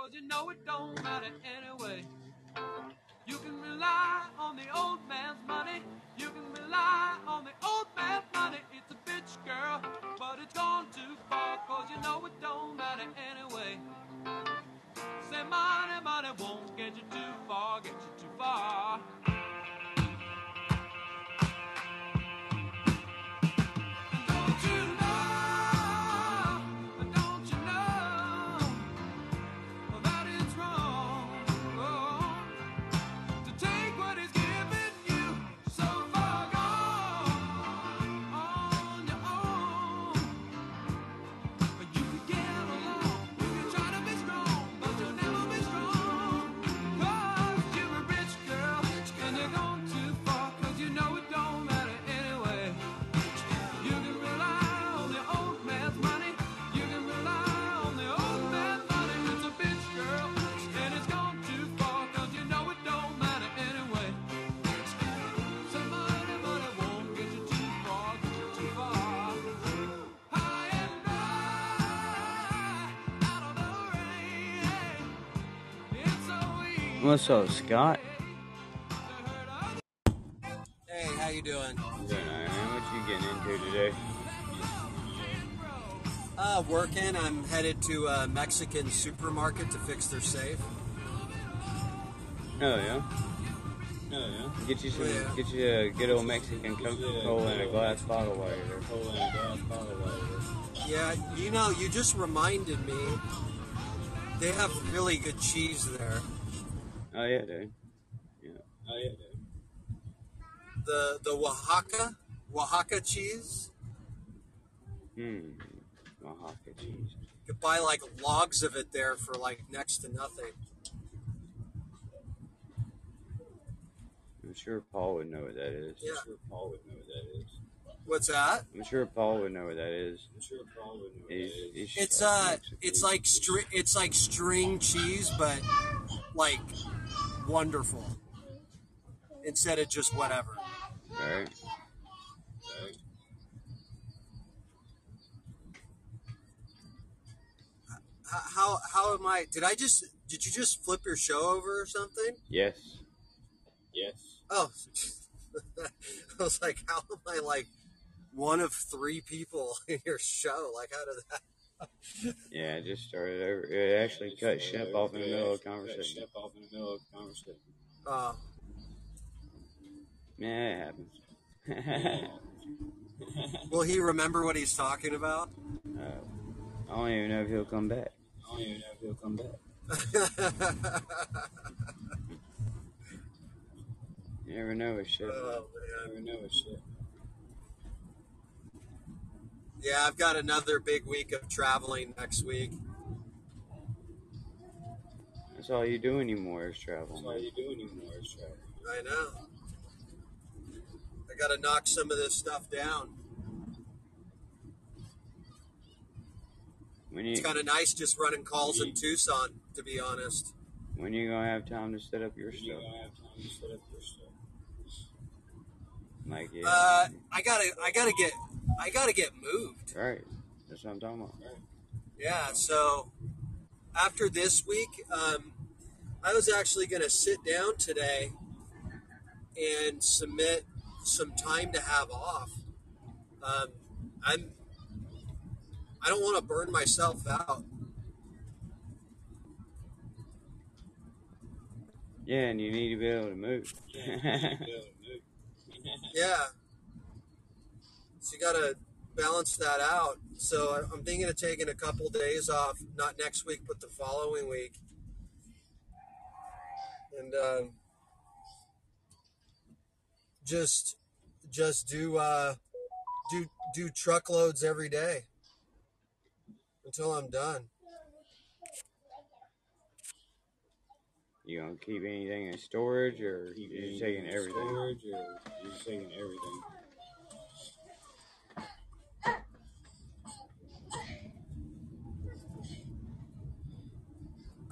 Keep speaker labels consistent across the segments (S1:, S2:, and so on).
S1: cause you know it don't matter anyway. You can rely on the old man's money. You can rely on the old man's money. It's a bitch, girl, but it's gone too far, cause you know it don't matter anyway. Say money, money won't get you too far, get you too far.
S2: What's up, Scott?
S3: Hey, how you doing?
S2: Man. What you getting into today?
S3: Uh, working. I'm headed to a Mexican supermarket to fix their safe.
S2: Oh yeah. Oh yeah. Get you some.
S3: Yeah.
S2: Get you a good old Mexican Coca-Cola and a glass bottle while you're.
S3: Yeah, you know, you just reminded me. They have really good cheese there.
S2: Oh yeah, dude. Yeah. Oh yeah, dude.
S3: The the Oaxaca Oaxaca cheese.
S2: Hmm. Oaxaca cheese.
S3: You could buy like logs of it there for like next to nothing.
S2: I'm sure Paul would know what that is.
S3: Yeah.
S2: I'm sure Paul would know what that is.
S3: What's that?
S2: I'm sure Paul would know what that is. I'm sure Paul would know what he's, that is.
S3: It's uh, it's like stri- it's like string cheese, but like wonderful. Instead of just whatever.
S2: Alright.
S3: H- How how am I? Did I just did you just flip your show over or something?
S2: Yes. Yes.
S3: Oh, I was like, how am I like one of three people in your show? Like, how did that?
S2: Yeah, it just started over. It actually cut Shep off in the middle of the conversation.
S3: Uh,
S2: Yeah, it happens.
S3: will he remember what he's talking about?
S2: Uh, I don't even know if he'll come back. I don't even know if he'll come back. You never know with shit.
S3: Oh,
S2: You never know with shit.
S3: Yeah, I've got another big week of traveling next week.
S2: That's all you do anymore is travel.
S4: That's all you do anymore is travel.
S3: I know. I got to knock some of this stuff down.
S2: When you
S3: It's kind of nice just running calls in Tucson, to be honest.
S2: when you gonna have time to set up your
S4: You
S2: stuff?
S4: gonna have time to set up your stuff.
S2: Like yeah,
S3: Uh, I gotta, I gotta get, I gotta get moved.
S2: right. That's what I'm talking about.
S3: Yeah. So after this week, um, I was actually gonna sit down today and submit some time to have off. Um, I'm, I don't want to burn myself out.
S2: Yeah, and you need to be able to move.
S3: Yeah. So you got to balance that out. So I- I'm thinking of taking a couple days off, not next week, but the following week. And um, just just do uh, do do truckloads every day until I'm done.
S2: you gonna keep anything in storage, or
S4: Keep
S2: you just
S4: anything
S2: taking
S4: in
S2: everything?
S4: Storage or you're just taking everything.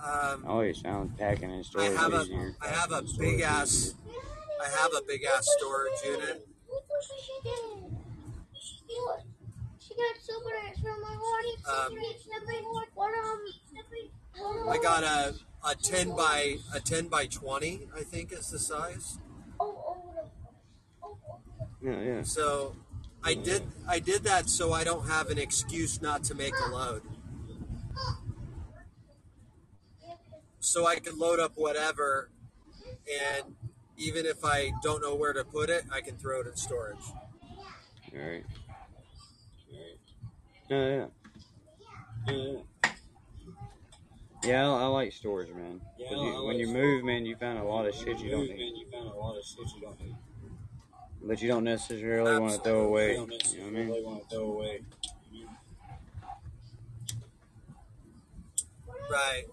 S3: Um,
S2: Always found packing and
S3: I
S2: storage
S3: have a. I have a big ass I have a big ass storage unit.
S5: She did. She She got super nice from my body.
S3: Um? I got a a ten by a ten by twenty. I think is the size.
S2: Yeah, yeah.
S3: So I did I did that so I don't have an excuse not to make a load. So I can load up whatever and even if I don't know where to put it, I can throw it in storage.
S2: All right. All right. Yeah, yeah. Yeah, yeah. Yeah, I, I like storage, man.
S4: Yeah,
S2: 'Cause
S4: I
S2: you,
S4: like
S2: when you move, man, you find a lot of shit you don't
S4: Move,
S2: need,
S4: man, you found a lot of shit you don't need.
S2: but you don't necessarily want to throw away.
S4: You don't
S2: You know what I
S4: necessarily
S2: mean?
S4: want to throw away.
S3: Right.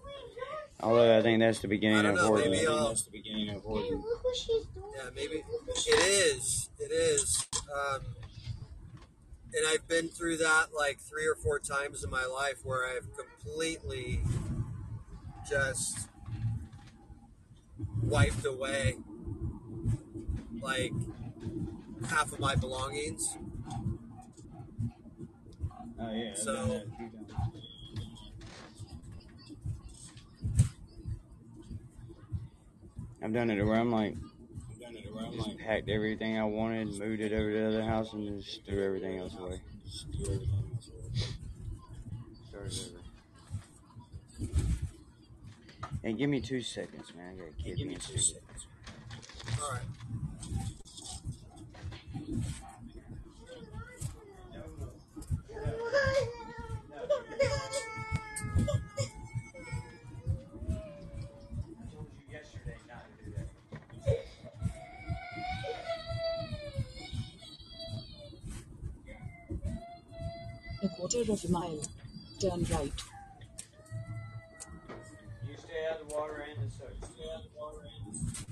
S2: Although I think that's the beginning of
S3: know,
S2: hoarding.
S3: maybe
S4: I that's the beginning of
S5: Hey, look what she's doing.
S3: Yeah, maybe it is. It is. Um, and I've been through that like three or four times in my life where I've completely just wiped away like half of my belongings.
S4: Oh yeah. I've
S3: So-
S4: done that a few times.
S2: I've done it where I'm like,
S4: I've done it around
S2: just
S4: like
S2: packed everything I wanted, moved it over to the other house, and just threw everything else away.
S4: Just do everything else away.
S2: Started over. Hey, give me two seconds, man. I got a kid
S4: give me two seconds.
S3: All right.
S6: Quarter of a mile. Turn right.
S2: You stay out of the water and the soap. Stay out of the water and the soap.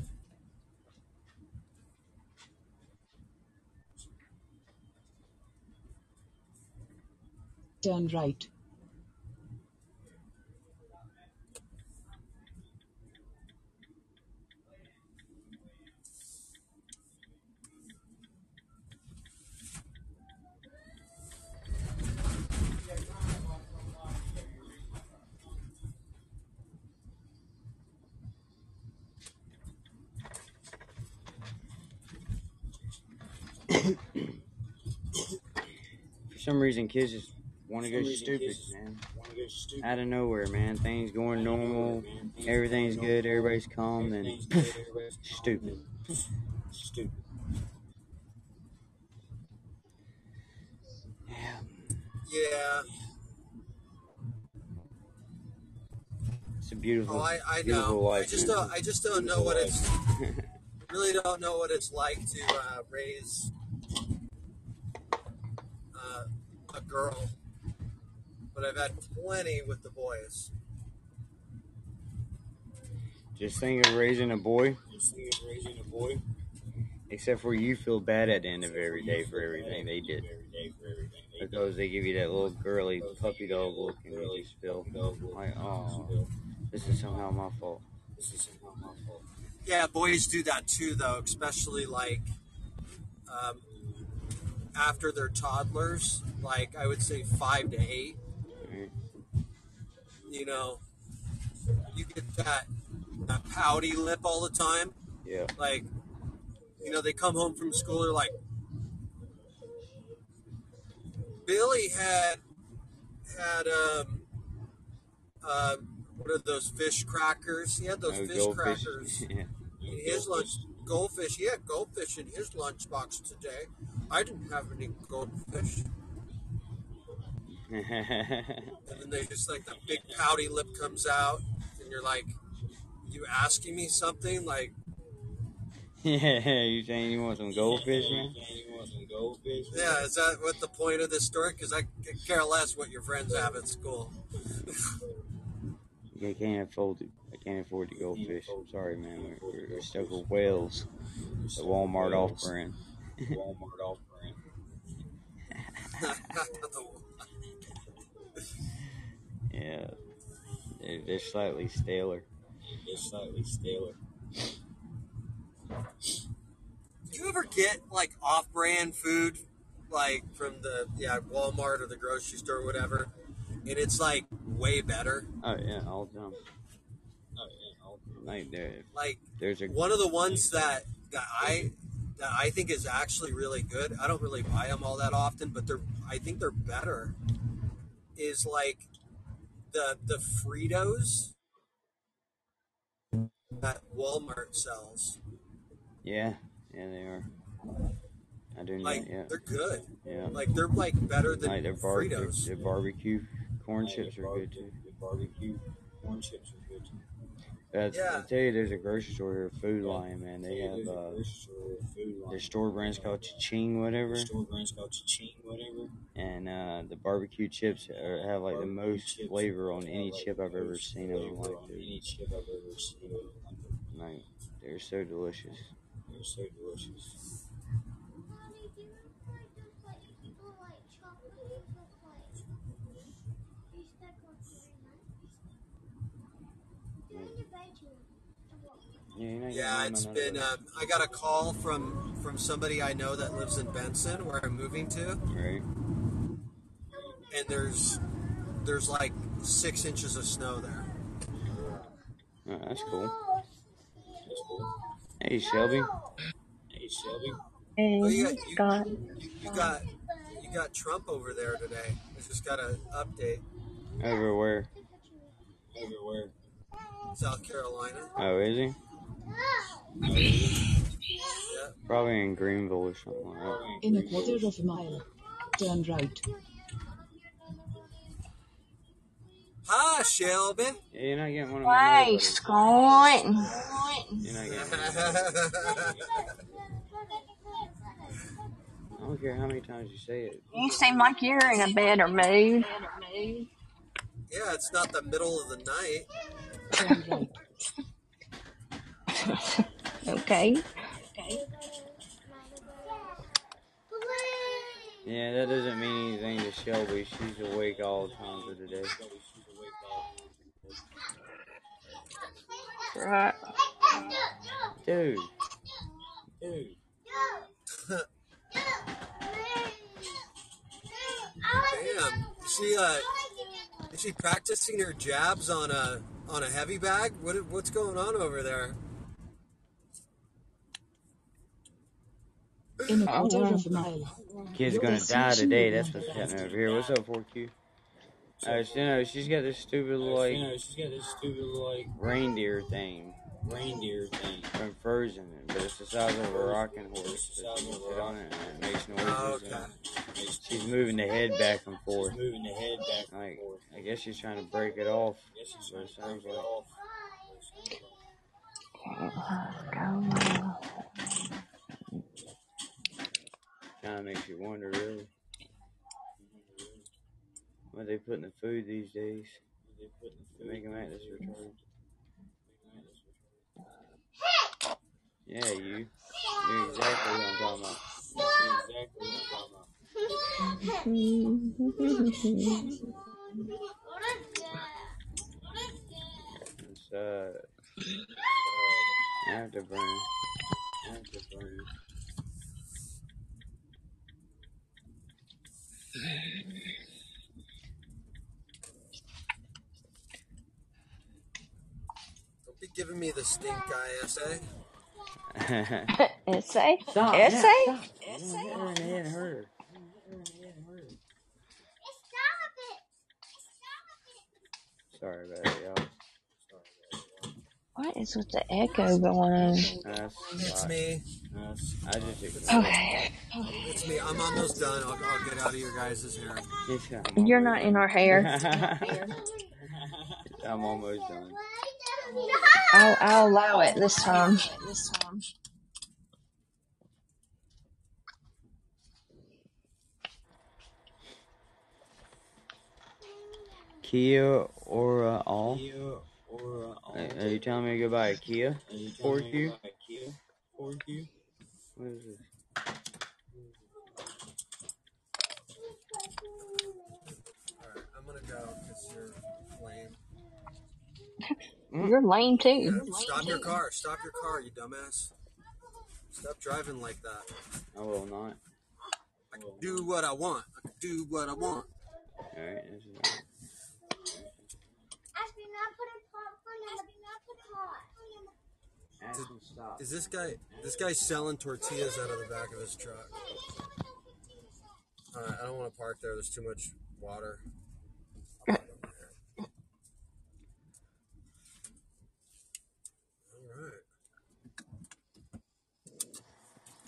S6: Turn right.
S2: For some reason, kids just want to go
S4: For some reason,
S2: stupid, man.
S4: Want to go stupid.
S2: Out of nowhere, man. Things going normal. Everything's good. Everybody's calm. Then
S4: Everything's good, everybody's calm,
S2: stupid.
S4: Stupid.
S2: Yeah.
S3: Yeah.
S2: It's a beautiful,
S3: Oh, I, I
S2: beautiful
S3: know. I
S2: life.
S3: just
S2: man.
S3: don't. I just don't know what it's. Really don't know what it's like to uh, raise uh, a girl, but I've had plenty with the boys.
S2: just think of raising a boy,
S4: Just think of raising a boy.
S2: except for you feel bad at the end of every day for everything they did.
S4: Every day for everything they did.
S2: Because they give you that little girly puppy dog look and you just feel like, oh, this is somehow my fault.
S4: This is somehow my fault.
S3: Yeah, boys do that too, though, especially like um, after they're toddlers. Like I would say five to eight. You know, you get that that pouty lip all the time.
S2: Yeah.
S3: Like, you know, they come home from school. They're like, Billy had had um, uh, what are those fish crackers? He had those
S2: Oh,
S3: fish crackers
S2: Yeah.
S3: in his lunch. Goldfish. He had goldfish in his lunchbox today. I didn't have any goldfish. And then they just like the big pouty lip comes out, and you're like, "You asking me something?" Like,
S2: yeah, you saying you want some goldfish, man?
S4: You want some goldfish?
S3: yeah, is that what the point of this story? Because I care less what your friends have at school.
S2: I can't afford it. I can't afford the goldfish. I'm sorry, man. We're, we're, stuck with whales. The Walmart off brand.
S4: Walmart off brand.
S2: Yeah. They're, they're slightly staler.
S4: It's slightly staler.
S3: Do you ever get like off-brand food, like from the yeah Walmart or the grocery store or whatever, and it's like way better.
S2: Oh yeah, all the time.
S4: Yeah, all
S2: Like there,
S3: Like
S2: there's a
S3: one of the ones that that I that I think is actually really good. I don't really buy them all that often, but they're I think they're better. Is like the the Fritos that Walmart sells.
S2: yeah, yeah they are. I do know.
S3: Like
S2: Yeah,
S3: they're good.
S2: yeah.
S3: Like they're like better than
S2: Like their barbecue,
S3: Fritos.
S2: their barbecue corn
S4: Yeah,
S2: chips
S4: the
S2: are
S4: bar-
S2: good too.
S4: The barbecue corn chips are
S2: But
S3: Yeah.
S2: I tell you, there's a grocery store here, Food. Lion, man. They
S4: Yeah,
S2: have
S4: a
S2: uh,
S4: grocery store,
S2: their store brand's called Cha-Ching, whatever,
S4: The store brand's called Cha-Ching, whatever.
S2: and uh, the barbecue chips are, have like the most flavor on any
S4: like,
S2: chip I've ever seen in my life.
S4: on. Any chip I've ever seen. in my life.
S2: Like they're so delicious.
S4: They're so delicious.
S5: Mommy, do you remember like those like little like chocolate things with like you stuck on very nice? They're in your bedroom.
S2: Yeah, you're not getting
S3: Yeah,
S2: them
S3: it's been.
S2: way.
S3: Um, I got a call from from somebody I know that lives in Benson, where I'm moving to,
S2: right.
S3: and there's there's like six inches of snow there.
S2: Oh, that's cool.
S4: That's cool.
S2: Hey, Shelby.
S4: Hey, Shelby.
S3: Oh,
S7: Hey,
S3: you got you,
S7: Scott.
S3: you got you got Trump over there today. I just got an update.
S2: Everywhere.
S4: Everywhere.
S3: South Carolina.
S2: Oh, is he?
S3: Yeah.
S2: Probably in Greenville or something like that.
S6: In a quarter of a mile, turn right.
S3: Hi, Shelby.
S2: Yeah, you're not getting one of my
S7: Hey,
S2: neighbors.
S7: Scott.
S2: You're not getting. I don't care how many times you say it.
S7: You seem like you're in a better mood.
S3: yeah, it's not the middle of the night.
S6: Turn right.
S7: Okay.
S2: Yeah, that doesn't mean anything to Shelby. She's awake all the time of the day.
S7: Right.
S2: Dude,
S4: Dude.
S3: Damn. Is she uh is she practicing her jabs on a on a heavy bag? What what's going on over there?
S6: In a quarter of a mile.
S2: kid's gonna die today. That's what's happening over here. What's up, 4Q? Uh, she, you know, she's got this stupid
S4: you
S2: like
S4: know, she's got this stupid like
S2: reindeer thing
S4: reindeer thing.
S2: from Frozen, but it's the size of a rocking horse.
S4: It's the size of a
S2: sit on it and it makes noises.
S3: Oh, okay.
S2: and she's moving the head back and
S4: She's
S2: forth.
S4: moving the head back and
S2: Like,
S4: forth.
S2: I guess she's trying to break it off.
S4: I guess she's trying
S2: it
S4: to
S2: sounds
S4: break it
S2: like
S4: off.
S2: Kind of makes you wonder, really, what they put in the food these days to make them act this retarded. Yeah, you. You're exactly what I'm talking about. It's uh, afterburn. Afterburn.
S3: Don't be giving me the stink eye, SA.
S7: Essay?
S2: Stop.
S7: Essay?
S2: Yeah, stop. Hit her in the head, hurt her. Sorry about it, y'all.
S7: What is with the echo going on?
S2: That's
S3: It's me.
S2: That's, I just
S7: okay.
S3: It's me. I'm almost done. I'll, I'll get out of your guys' hair.
S7: You're not in our hair.
S2: I'm almost done.
S7: I'll, I'll allow it this time. This time.
S2: Kia Ora all.
S4: Kia Ora all.
S2: Are you telling me to go buy a Kia?
S4: Are you telling me
S2: 4Q?
S4: about 4Q?
S2: What is this?
S3: Alright, I'm gonna go because you're lame.
S7: You're lame too.
S3: Yeah, stop your car. Stop your car, you dumbass. Stop driving like that.
S2: I will not.
S3: I can do what I want. I can do what I want.
S2: Alright, this is alright.
S5: put a popcorn in the pot.
S2: Ashton, stop.
S3: Is this guy this guy's selling tortillas out of the back of his truck? All right, I don't want to park there. There's too much water. All right.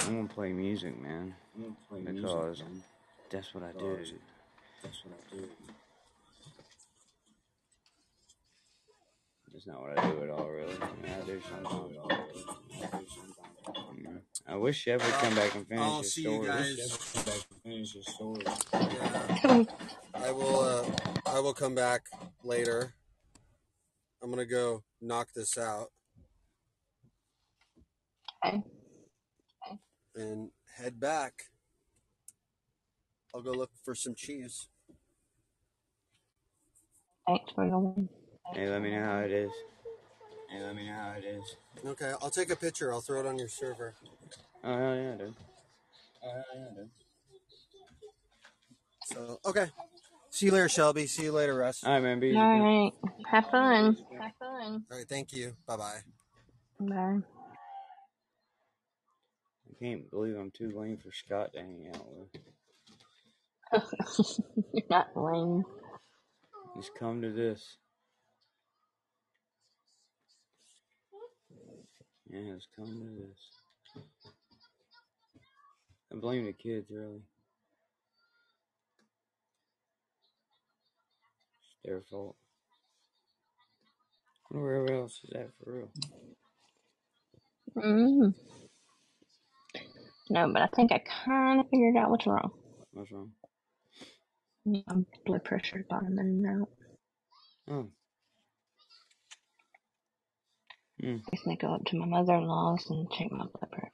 S2: I'm gonna play music, man.
S4: I'm gonna play
S2: Because
S4: music, man.
S2: that's what I do.
S4: Because That's what I do.
S2: That's not what I do at all, really. I, I do sometimes. I wish Chef would come back and finish
S3: I'll
S2: his
S3: see you
S2: story.
S3: guys.
S4: Come back and finish your story.
S3: Yeah. I will. Uh, I will come back later. I'm gonna go knock this out
S7: Okay.
S3: and head back. I'll go look for some cheese.
S7: Thanks for the win.
S2: Hey, let me know how it is.
S4: Hey, let me know how it is.
S3: Okay, I'll take a picture. I'll throw it on your server.
S2: Oh hell yeah, dude.
S4: Uh, yeah, dude.
S3: So okay. See you later, Shelby. See you later, Russ.
S2: All right, man. Be easy.
S7: All
S2: man.
S7: right. Have fun. Have fun.
S3: All right, thank you. Bye bye.
S7: Bye.
S2: I can't believe I'm too lame for Scott to hang out with.
S7: You're not lame.
S2: Just come to this. Yeah, it's come to this. I blame the kids, really. It's their fault. Where else is that for real?
S7: Mm. No, but I think I kind of figured out what's wrong.
S2: What's wrong?
S7: My blood pressure's bottoming out.
S2: Oh. Hmm.
S7: I just need to go up to my mother-in-law's and check my blood pressure.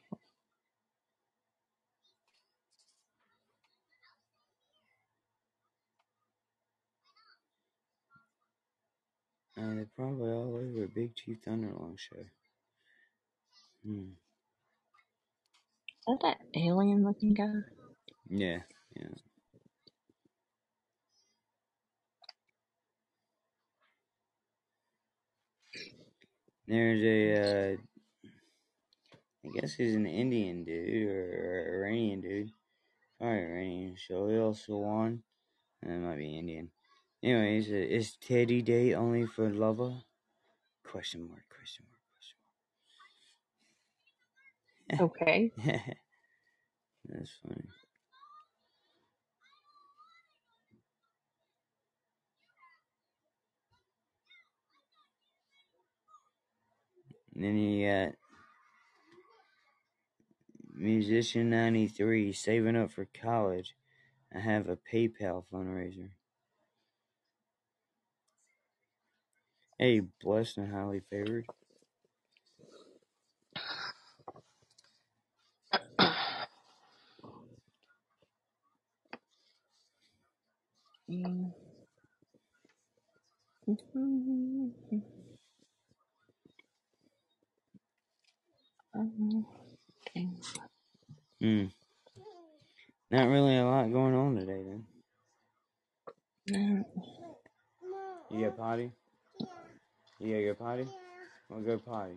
S2: Uh, they're probably all over Big Chief Thunderlong show. Hmm.
S7: Is that that alien-looking guy?
S2: Yeah, yeah. There's a, uh, I guess he's an Indian dude or, or Iranian dude. Probably Iranian. Shohei Swan. That might be Indian. Anyways, uh, is Teddy Day only for lover? Question mark, question
S7: mark, question
S2: mark. Okay. That's funny. Then you got Musician 93 saving up for college. I have a PayPal fundraiser. Hey, blessed and highly favored.
S7: Mm. Mm.
S2: Hmm. Not really a lot going on today, then.
S7: No.
S2: You got potty? You gotta go potty? Well, go potty.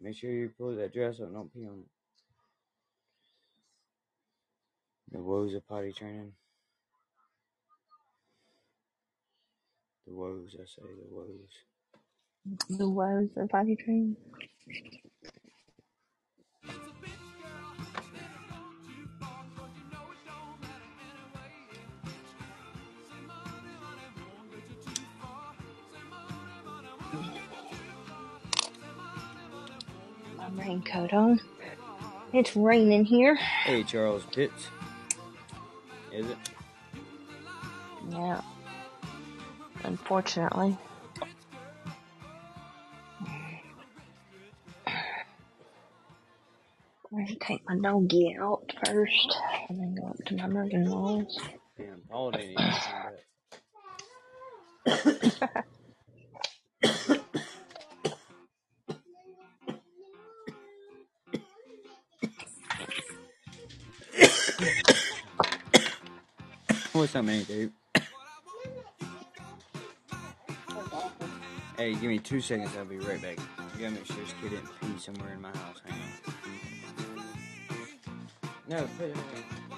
S2: Make sure you pull that dress up don't pee on it. The woes of potty training. The woes, I say, the woes.
S7: The woes of potty training. My raincoat on. It's raining here.
S2: Hey, Charles Pitts. Is it?
S7: Yeah. Unfortunately. take my doggy out first, and then go up to my Morgan Walls.
S2: Damn, all ain't even that. What's up, man, dude? hey, give me two seconds. I'll be right back. I gotta make sure this kid didn't pee somewhere in my house. Hang on. 那可以。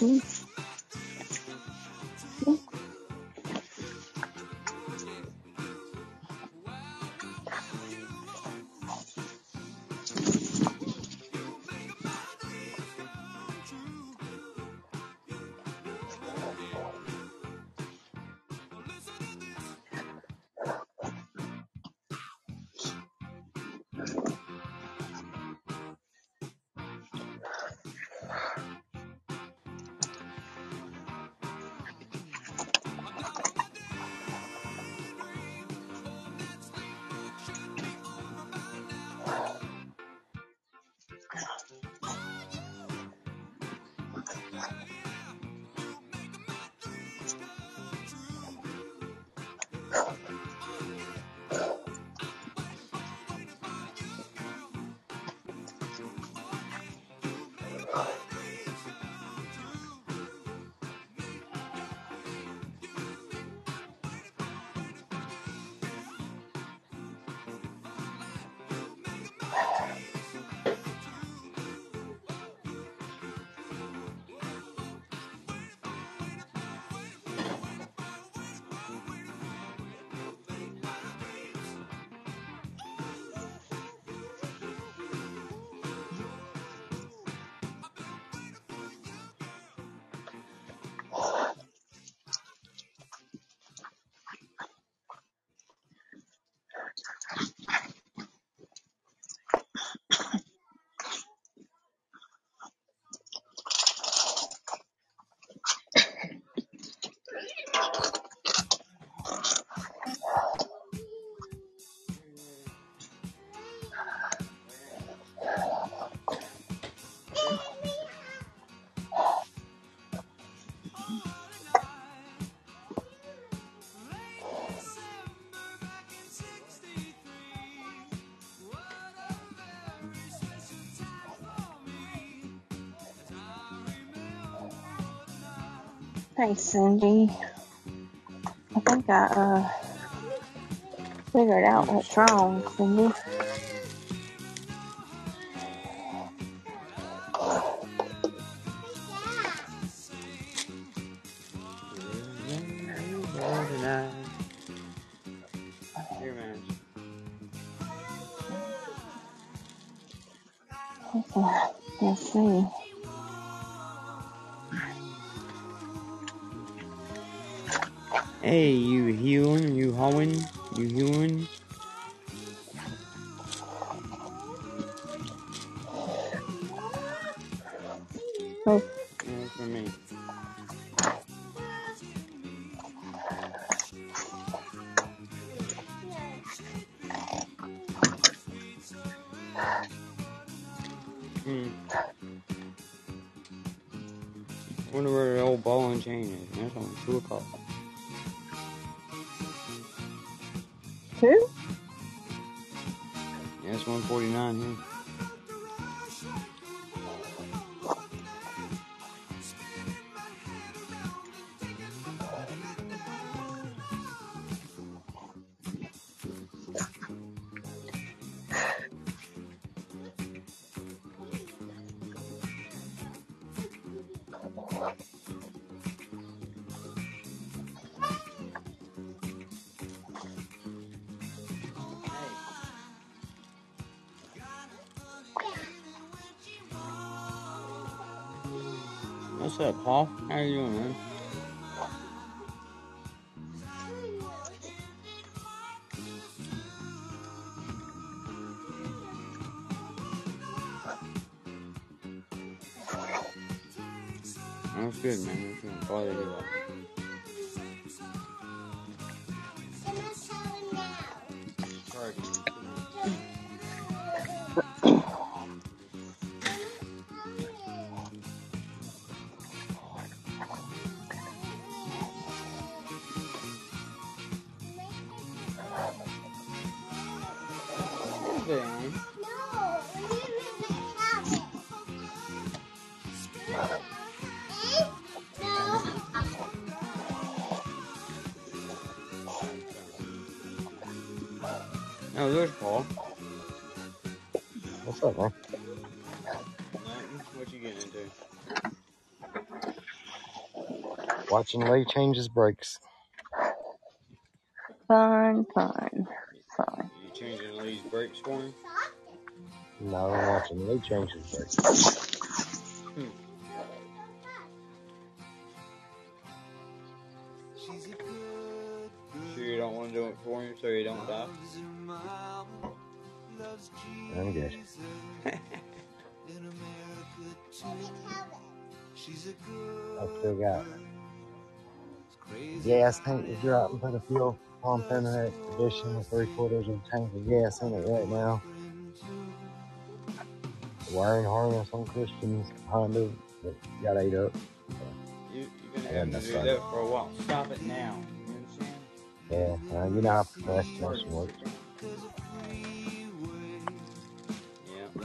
S7: assunto Thanks, Cindy. I think I uh, figured out what's wrong, Cindy.
S2: How you doing, man? That's oh, Paul.
S8: What's up, man?
S2: What you getting into?
S8: Watching Lee change his brakes.
S7: Fun, fun, fun.
S2: You changing Lee's brakes for him?
S8: No, I'm watching Lee change his brakes. I'm good. I still got gas tank to drop and put a fuel pump in an expedition with three quarters of a tank of gas in it right now. Wiring harness on Christian's Honda that got ate up.
S2: You, you're gonna
S8: Yeah,
S2: have to
S8: that's
S2: do
S8: right.
S2: that for a while. Stop it now. You understand?
S8: Yeah, uh, you know how procrastination works.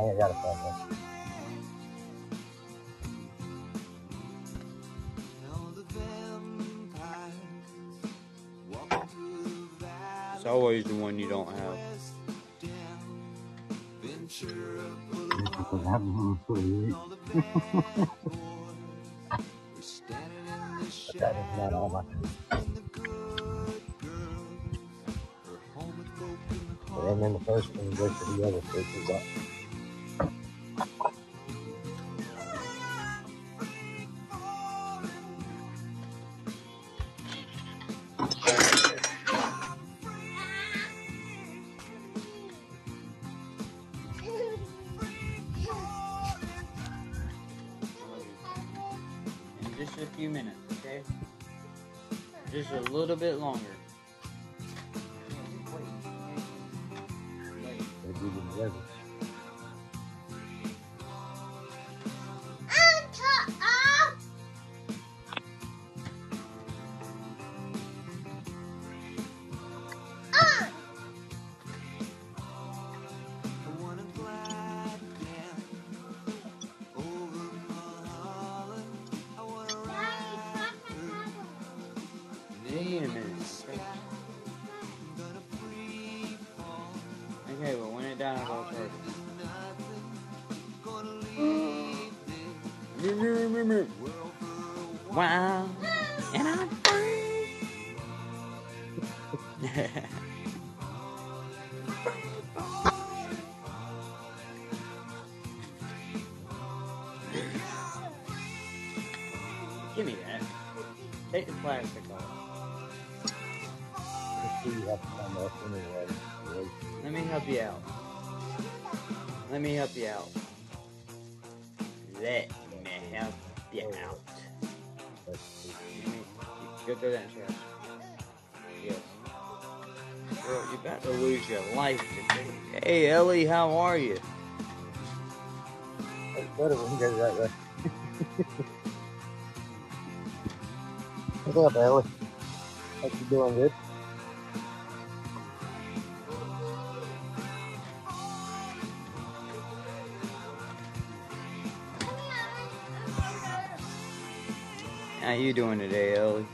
S8: three quarters. I think I got it back there.
S2: It's always the one you don't have.
S8: Because I haven't been for a week. But that is not all my And then the first one goes to the other switches up.
S2: Give me that. Take the plastic off. Let me help you out. Let me help you out. Let me help you out. Let me, go through that. Yes. Girl, you're about to lose your life today. Hey, Ellie, how are you?
S8: It's better when you right there. What's up, Ellie? Hope you doing good.
S2: How you doing today, Ellie?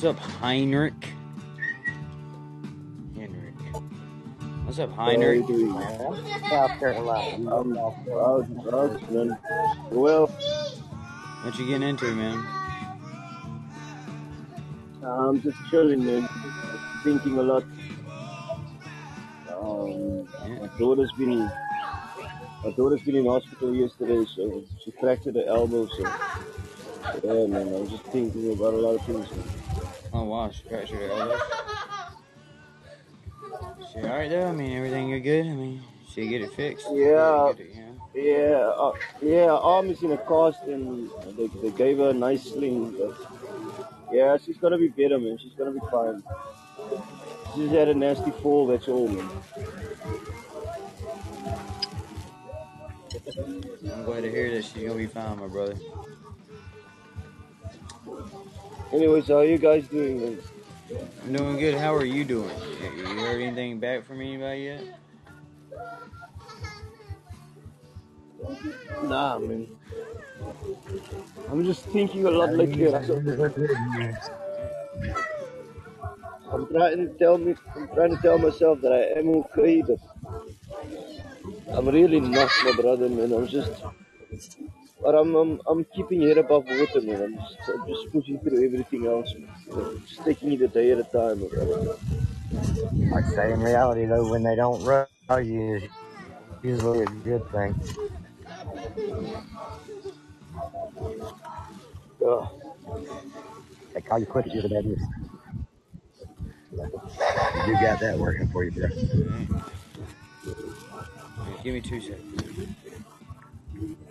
S8: What's up,
S2: Heinrich? Henrik. What's up, Heinrich?
S8: South Carolina.
S9: Um, I was, I was, man. Well,
S2: What you getting into, man?
S9: I'm just chilling, man. Thinking a lot. Um, my daughter's been, my daughter's been in hospital yesterday, so she fractured her elbow. So, yeah, man, I was just thinking about a lot of things. Man.
S2: Oh wow, she fractured her elbow. She alright though? I mean, everything you're good? I mean, she get it fixed?
S9: Yeah,
S2: it, you know?
S9: yeah, uh, yeah. her Arm is in a cast, and they, they gave her a nice sling. But yeah, she's gonna be better, man. She's gonna be fine. She just had a nasty fall. That's all, man.
S2: I'm glad to hear that she's gonna be fine, my brother.
S9: Anyways, how are you guys doing, man?
S2: I'm doing good. How are you doing? You you heard anything back from anybody yet?
S9: Nah, man. I'm just thinking a lot lately. and so- I'm trying to tell me, I'm trying to tell myself that I am okay, but I'm really not, my brother, man. I'm just, but I'm, I'm, I'm keeping head above water, man. I'm just, I'm just pushing through everything else, man. You know, just taking it a day at a time, my brother.
S8: I'd say in reality, though, when they don't rush you, it's usually a good thing.
S9: Yeah.
S8: They call you quit, you're the bad news. You got that working for you, bro.
S2: Give me two seconds.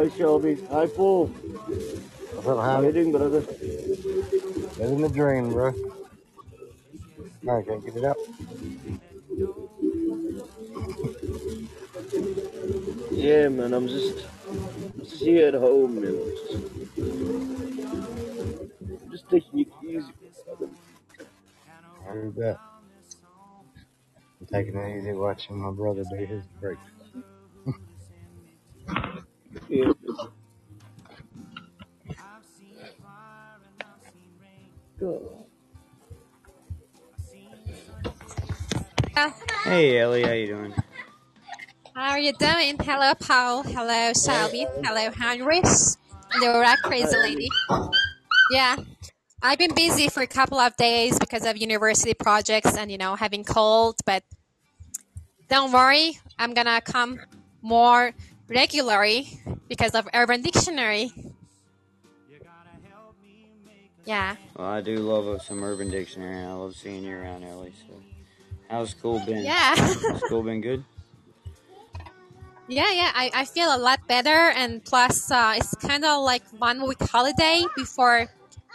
S9: Hi, Shelby. Hi, Paul.
S8: What's up,
S9: How you doing, brother?
S8: Living the dream, bro. I can't get it up.
S9: Yeah, man. I'm just, just here at home, man. I'm just, just taking it easy.
S8: I that. I'm taking it easy watching my brother do his break.
S9: Yeah.
S2: Hey, Ellie, how you doing?
S10: How are you doing? Hello, Paul. Hello, Shelby. Hello, Heinrich. Laura, crazy lady. Yeah, I've been busy for a couple of days because of university projects and you know having cold. But don't worry, I'm gonna come more regularly because of Urban Dictionary. Yeah.
S2: Well, I do love uh, some Urban Dictionary. I love seeing you around, Ellie. So, how's school been?
S10: Yeah.
S2: school been good?
S10: Yeah, yeah, I, I feel a lot better, and plus, uh, it's kind of like one week holiday before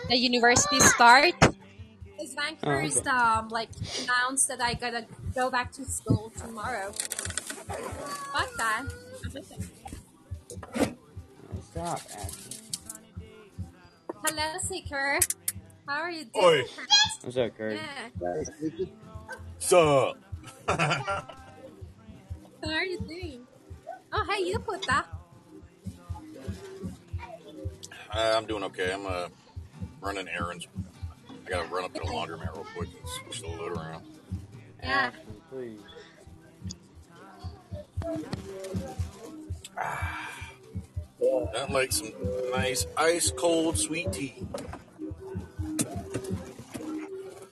S10: the university start. Because Vancouver's
S2: okay.
S10: um, like announced that I gotta go back to school tomorrow. Fuck that.
S2: Stop, Ashley.
S10: Hello, Seeker. How are you
S11: Oi.
S10: doing?
S2: What's up, Kurt?
S10: Yeah.
S11: Sup?
S10: How are you doing? Oh, hey, you put that.
S11: Uh, I'm doing okay. I'm uh, running errands. I gotta run up to the laundromat real quick and switch the load around.
S10: Yeah.
S2: Ashley, please.
S11: Nothing like some nice ice cold sweet tea.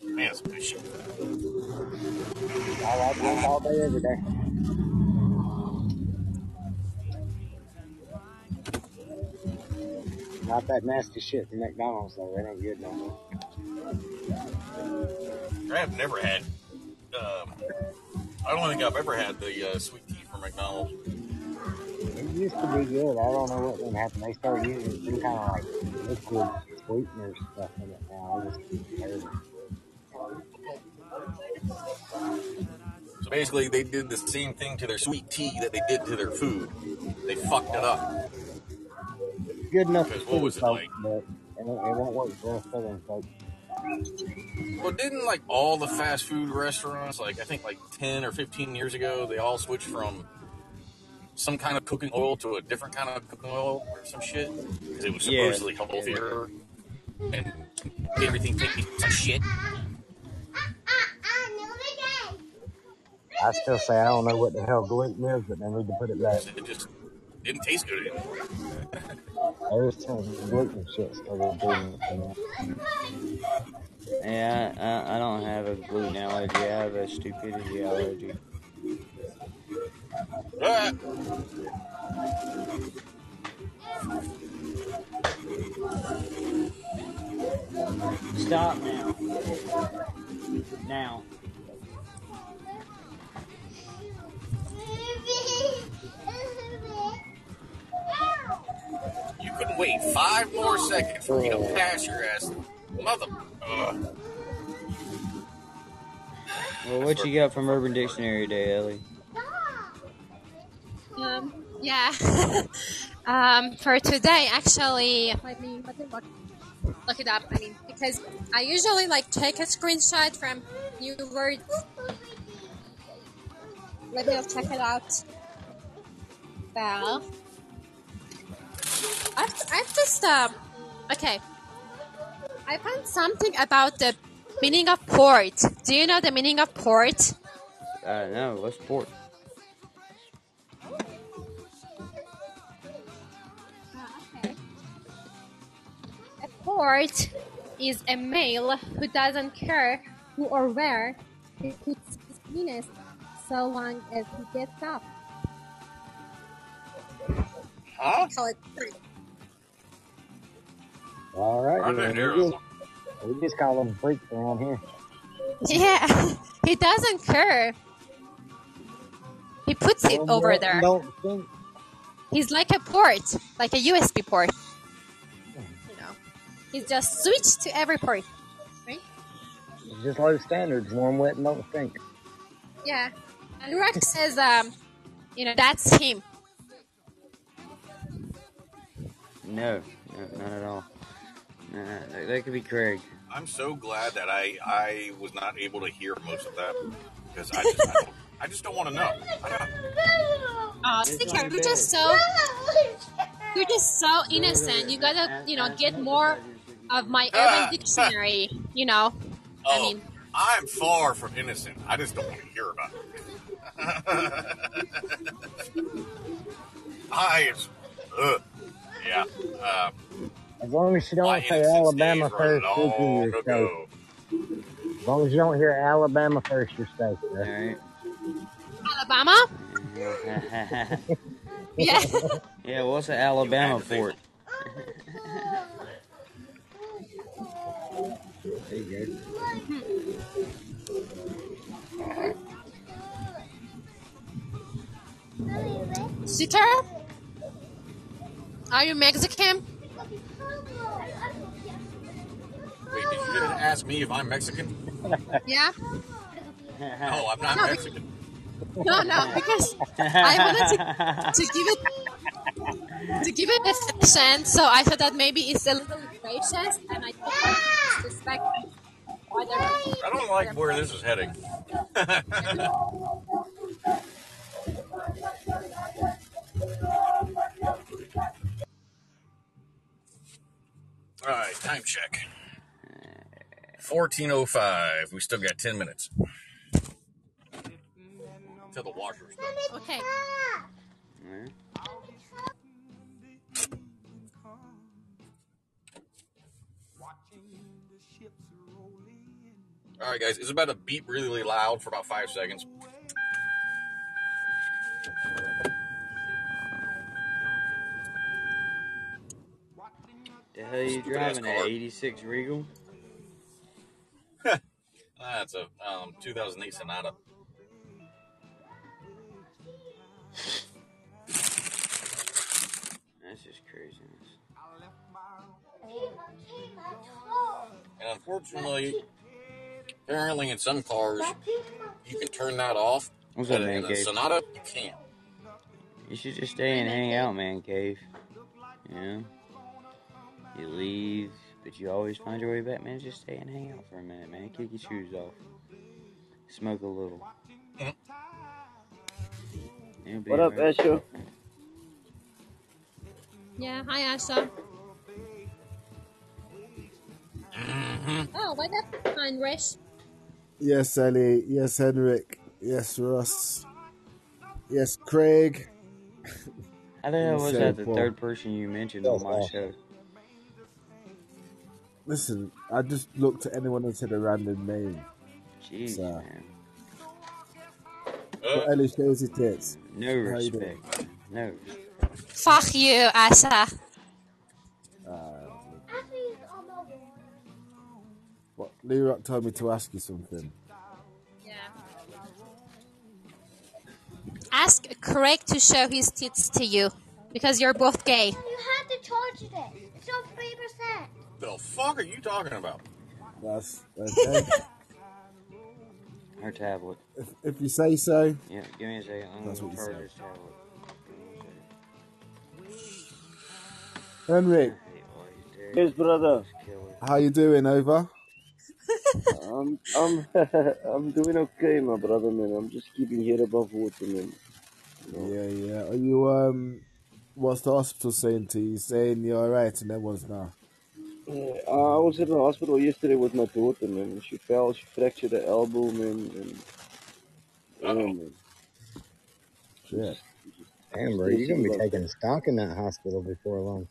S11: Man, that's good shit.
S8: I like this all day, every day. Not that nasty shit from McDonald's though. It ain't good no more.
S11: I have never had. Um, I don't think I've ever had the uh, sweet tea from McDonald's.
S8: Used to be good. I don't know what then happened. They started using some kind of like liquid sweetener stuff in it now. It just terrible.
S11: So basically, they did the same thing to their sweet tea that they did to their food. They fucked it up.
S8: Good enough for
S11: Because what was it like?
S8: but it won't, work for us southern folk.
S11: Well, didn't like all the fast food restaurants, like I think like 10 or 15 years ago, they all switched from some kind of cooking oil to a different kind of cooking oil or some shit? Because it was
S2: Yeah.
S11: supposedly healthier and everything tastes like shit.
S8: I still say I don't know what the hell gluten is, but they need to put it back.
S11: It just didn't taste good anymore.
S8: There's some gluten shit started doing it. You know?
S2: Yeah, I, I don't have a gluten allergy. I have a stupidity allergy. Stop now. Now.
S11: you couldn't wait five more seconds for me to pass your ass. Mother. Ugh.
S2: Well, what you got from Urban Dictionary today, Ellie?
S10: Um, yeah. um, for today, actually, let me let me look, look it up. I mean, because I usually like take a screenshot from new words. Let me check it out. Well, I've, I've just um, okay. I found something about the meaning of port. Do you know the meaning of port?
S2: Uh, no, what's port?
S10: A port is a male who doesn't care who or where he puts his penis so long as he gets up.
S11: Huh?
S10: Call it port.
S8: All right.
S11: I
S8: then,
S11: didn't
S8: we, just,
S11: it.
S8: we just call them freaks around here.
S10: Yeah, he doesn't care. He puts it
S8: Well,
S10: over there. He's like a port, like a USB port. You he's just switched to every port, right?
S8: Just low standards. Warm, wet, and don't think.
S10: Yeah. And Rex says, um, you know, that's him.
S2: No, no, not at all. Nah, that, that could be Craig.
S11: I'm so glad that I I was not able to hear most of that because I just I, don't, I just don't want to know. I,
S10: Oh,
S2: It's
S10: Sticker,
S2: on
S10: you're just so you're just so innocent. You gotta, you know, get more of my
S11: Ah.
S10: urban dictionary. You know, I
S11: oh,
S10: mean,
S11: I'm far from innocent. I just don't want to hear about it. I is, ugh, yeah. Uh,
S8: As long as you don't say Alabama first, you can
S11: long
S8: you're safe.
S11: ago.
S8: As long as you don't hear Alabama first, you're safe. Bro.
S2: Alright.
S10: Alabama. Yeah.
S2: yeah, what's an Alabama port?
S8: Go.
S10: Are you Mexican?
S11: Wait, did you just ask me if I'm Mexican?
S10: Yeah.
S11: No, I'm not
S10: No,
S11: Mexican.
S10: No, no, because I wanted to, to give it to give it a chance. So I thought that maybe it's a little gracious, and I thought like disrespect. Whatever.
S11: I don't like where this is heading. All right, time check. 1405. We still got 10 minutes. Till the washer's done.
S10: Okay.
S11: All right, guys, it's about to beep really, really loud for about five seconds.
S2: The hell are you
S11: Stupid
S2: driving? An 86 Regal?
S11: That's a um, 2008 Sonata. And unfortunately, apparently in some cars, you can turn that off.
S2: What's up, man
S11: in a
S2: cave?
S11: Sonata, you can't.
S2: You should just stay and hang out, man cave. You know? You leave, but you always find your way back, man. Just stay and hang out for a minute, man. Kick your shoes off. Smoke a little. You'll be
S9: What up,
S2: alright.
S9: Asher?
S10: Yeah. Hi, Asha. Mm-hmm. Oh, what up, Heinrich?
S12: Yes, Ellie. Yes, Henrik. Yes, Russ. Yes, Craig.
S2: How the hell
S12: And
S2: was that the
S12: forth.
S2: third person you mentioned on my oh, oh. show?
S12: Listen, I just looked at anyone and said a random name.
S2: Jeez,
S12: So,
S2: man. Uh.
S12: but Ellie shows his tits.
S2: No
S12: How you doing?
S2: respect. No.
S10: Fuck you, Asha.
S12: What? Rock told me to ask you something.
S10: Yeah. Ask Craig to show his tits to you because you're both gay.
S5: Oh, you have to charge it. It's on three percent.
S11: The fuck are you talking about?
S12: That's okay.
S2: Her tablet.
S12: if, if you say so.
S2: Yeah, give me a second. I'm
S12: That's what you said.
S2: this tablet.
S12: Henrik,
S9: Yes, brother.
S12: how you doing? Over.
S9: I'm I'm I'm doing okay, my brother, man. I'm just keeping head above water, man. You know.
S12: Yeah, yeah. Are you um? What's the hospital saying to you? Saying you're alright and everyone's now.
S9: Yeah, I was at the hospital yesterday with my daughter, man. She fell, she fractured her elbow, man, and yeah, man.
S12: Yeah.
S8: Damn, bro, you're gonna be taking stock in that hospital before long.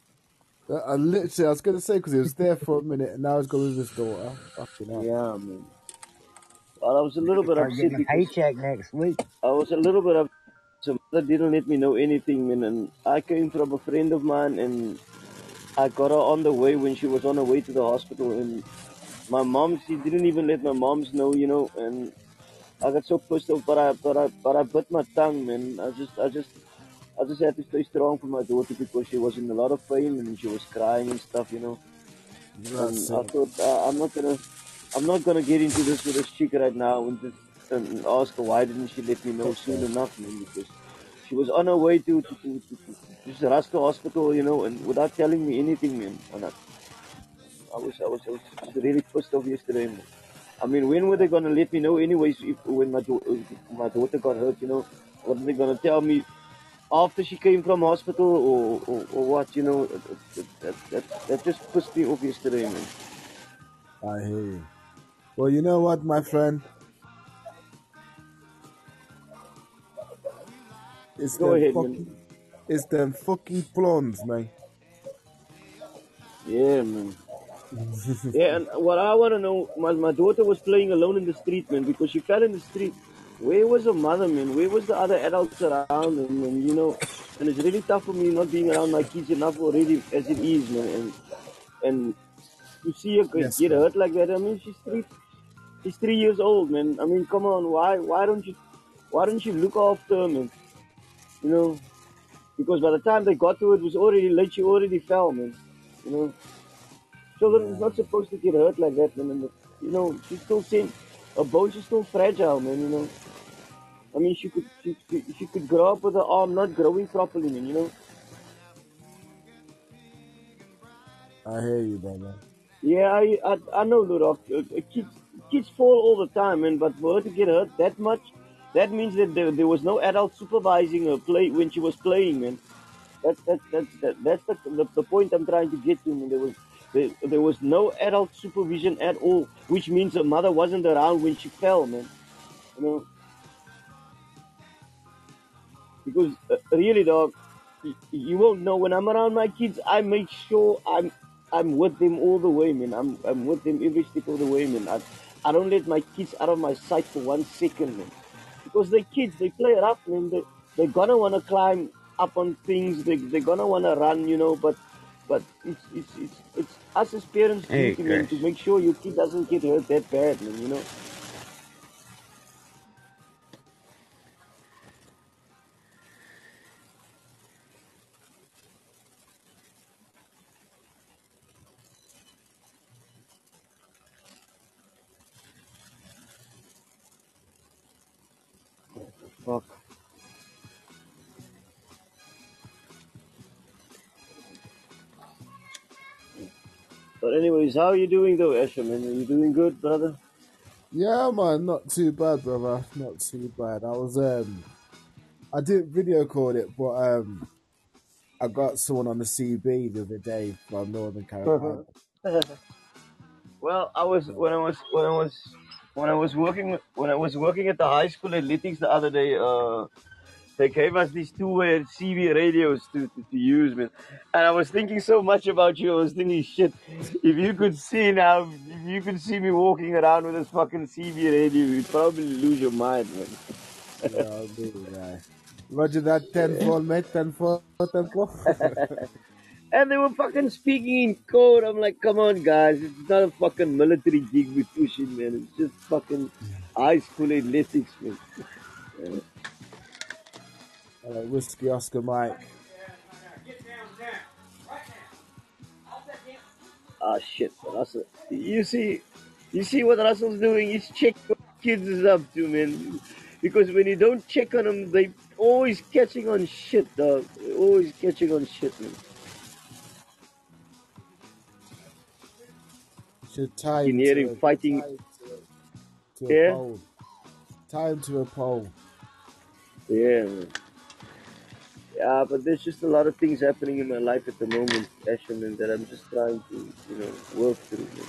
S12: I, I literally, I was gonna say because he was there for a minute and now he's going with his daughter. Fucking hell.
S9: Yeah, man. Well, I was a little bit
S8: Start
S9: upset
S8: getting a paycheck next week.
S9: I was a little bit upset. So mother didn't let me know anything, man. And I came from a friend of mine, and I got her on the way when she was on her way to the hospital. And my mom, she didn't even let my moms know, you know. And I got so pissed off, but I, but I, but I bit my tongue, man. I just, I just, I just had to stay strong for my daughter because she was in a lot of pain and she was crying and stuff, you know. And I thought uh, I'm not gonna, I'm not gonna get into this with this chick right now and just and ask her why didn't she let me know soon enough, man? Because she was on her way to to, to, to, to just rush hospital, you know, and without telling me anything, man. And I, I was, I was, I was just really pissed off yesterday, man. I mean, when were they gonna let me know, anyways? If, when my if my daughter got hurt, you know, what are they gonna tell me? After she came from hospital, or, or, or what, you know, that, that, that, just pissed me off yesterday, man.
S12: I hear you. Well, you know what, my friend? It's
S9: Go ahead, man.
S12: it's them fucking blondes, man.
S9: Yeah, man. Yeah, and what I want to know, my, my daughter was playing alone in the street, man, because she fell in the street. Where was her mother, man? Where was the other adults around? And, and you know, and it's really tough for me not being around my kids enough already as it is, man. And and to see her
S12: Yes,
S9: get
S12: man.
S9: hurt like that, I mean, she's three, she's three years old, man. I mean, come on, why why don't you why don't you look after her, man? You know, because by the time they got to her, it was already late. She already fell, man. You know. Children is not supposed to get hurt like that, man. And, you know, she's still saying her bones still fragile, man. You know, I mean, she could she, she she could grow up with her arm not growing properly, man. You know,
S12: I hear you, brother.
S9: Yeah, I I, I know, Ludov. Uh, kids kids fall all the time, man. But for her to get hurt that much, that means that there, there was no adult supervising her play when she was playing, man. That, that, that, that, that's the, the, the point I'm trying to get to. Man. There was there, there was no adult supervision at all, which means her mother wasn't around when she fell, man. You know, because uh, really, dog, you, you won't know when I'm around my kids. I make sure I'm I'm with them all the way, man. I'm I'm with them every step of the way, man. I, I don't let my kids out of my sight for one second, man. Because they're kids, they play rough, man. They they're gonna wanna climb up on things. They they're gonna wanna run, you know. But but it's it's it's, it's us as parents
S2: Hey,
S9: duty, man, to make sure your kid doesn't get hurt that bad, man. You know. How are you doing though, Esha, man? Are you doing good, brother?
S12: Yeah, man, not too bad, brother. Not too bad. I was um, I didn't video call it, but um, I got someone on the CB the other day from Northern Carolina.
S9: well, I was when I was when I was when I was working when I was working at the high school athletics the other day. Uh, they gave us these two-way CB radios to, to, to use, man. And I was thinking so much about you. I was thinking, shit, if you could see now, if you could see me walking around with this fucking CB radio, you'd probably lose your mind, man.
S12: yeah, I'll do that. Roger that, 10 4, mate, 10 4, 10 4.
S9: and they were fucking speaking in code. I'm like, come on, guys, it's not a fucking military gig we're pushing, man. It's just fucking high school athletics, man.
S12: Uh, Whiskey Oscar Mike.
S9: Ah, shit, Russell. You see, you see what Russell's doing? He's checking what kids is up to, man. Because when you don't check on them, they always catching on shit, dog. They're always catching on shit, man.
S12: Should tie
S9: You
S12: him
S9: hear
S12: to
S9: him
S12: a,
S9: fighting.
S12: tie him to to a
S9: Yeah,
S12: pole. Tie him to a pole.
S9: yeah, man. Yeah, but there's just a lot of things happening in my life at the moment, Asherman, that I'm just trying to, you know, work through. man.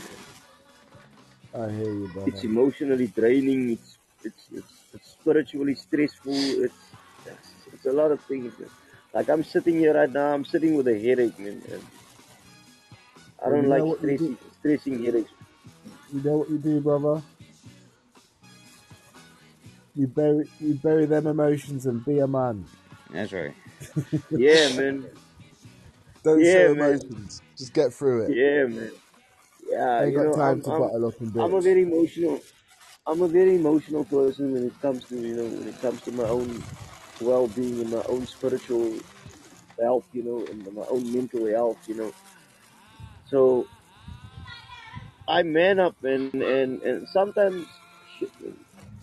S12: I hear you, brother.
S9: It's emotionally draining. It's it's it's, it's spiritually stressful. It's, it's it's a lot of things. Man. Like I'm sitting here right now. I'm sitting with a headache, man. And I don't
S12: you
S9: like
S12: know you
S9: stressing
S12: do?
S9: stressing headaches.
S12: You know what you do, brother? You bury, you bury them emotions and be a man.
S2: That's right.
S9: Yeah, man.
S12: Don't
S9: Yeah,
S12: show
S9: man.
S12: emotions. Just get through it.
S9: Yeah, man. Yeah,
S12: Ain't got
S9: know,
S12: time
S9: I'm
S12: to
S9: I'm
S12: bottle up and
S9: I'm a very emotional. I'm a very emotional person when it comes to you know when it comes to my own well-being and my own spiritual health, you know, and my own mental health, you know. So I man up and and and sometimes shit,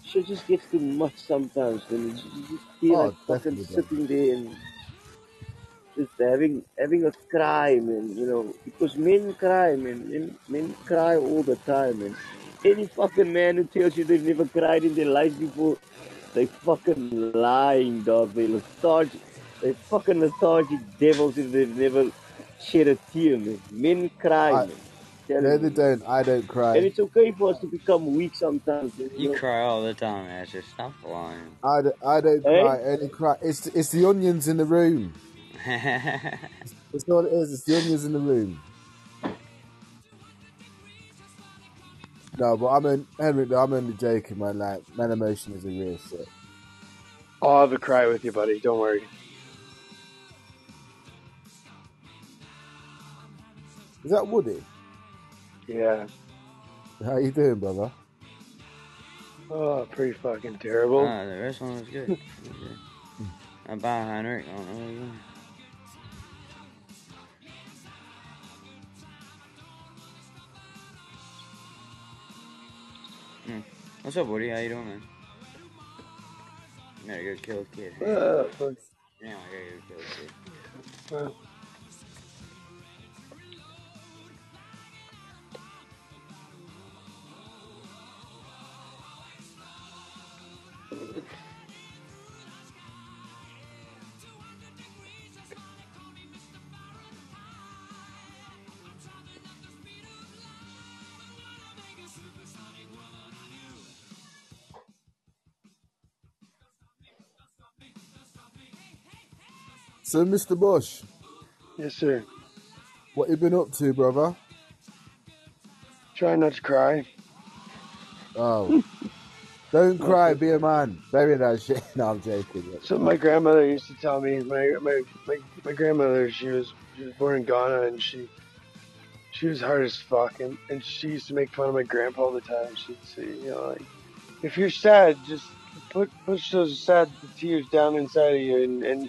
S9: shit just gets too much sometimes just you just feel
S12: Oh,
S9: like fucking sitting there and just having having a cry, man. You know, because men cry, man. Men, men cry all the time, man. Any fucking man who tells you they've never cried in their life before, they fucking lying, dog. They lethargic. They fucking lethargic devils if they've never shed a tear, man. Men cry,
S12: I,
S9: man. Telling
S12: no,
S9: you,
S12: they don't. I don't cry.
S9: And it's okay for us to become weak sometimes, you
S2: You
S9: know.
S2: cry all the time, Asher. Stop lying.
S12: I don't, I don't
S9: Hey?
S12: cry. I only cry. It's it's the onions in the room. That's all it is. It's the onions in the room. No, but I'm in, Henry. no, I'm only joking, man. Like, man, emotion is a real shit.
S13: I'll have a cry with you, buddy. Don't worry.
S12: Is that Woody?
S13: Yeah.
S12: How you doing, brother?
S13: Oh, pretty fucking terrible.
S2: Ah, the rest one was good. It was good. I buy Heinrich. I don't know What's up, Woody? How you doing, man? You gotta go kill a kid.
S13: Uh, fuck.
S2: yeah, I gotta go kill a kid.
S13: Well,
S12: So, Mr. Bush,
S13: Yes, sir.
S12: what you been up to, brother?
S13: Try not to cry.
S12: Oh, don't cry, be a man. Bury that shit. No, I'm joking.
S13: So my grandmother used to tell me my my my, my grandmother she was she was born in Ghana and she she was hard as fuck and, and she used to make fun of my grandpa all the time. She'd say, you know, like if you're sad, just put push those sad tears down inside of you and and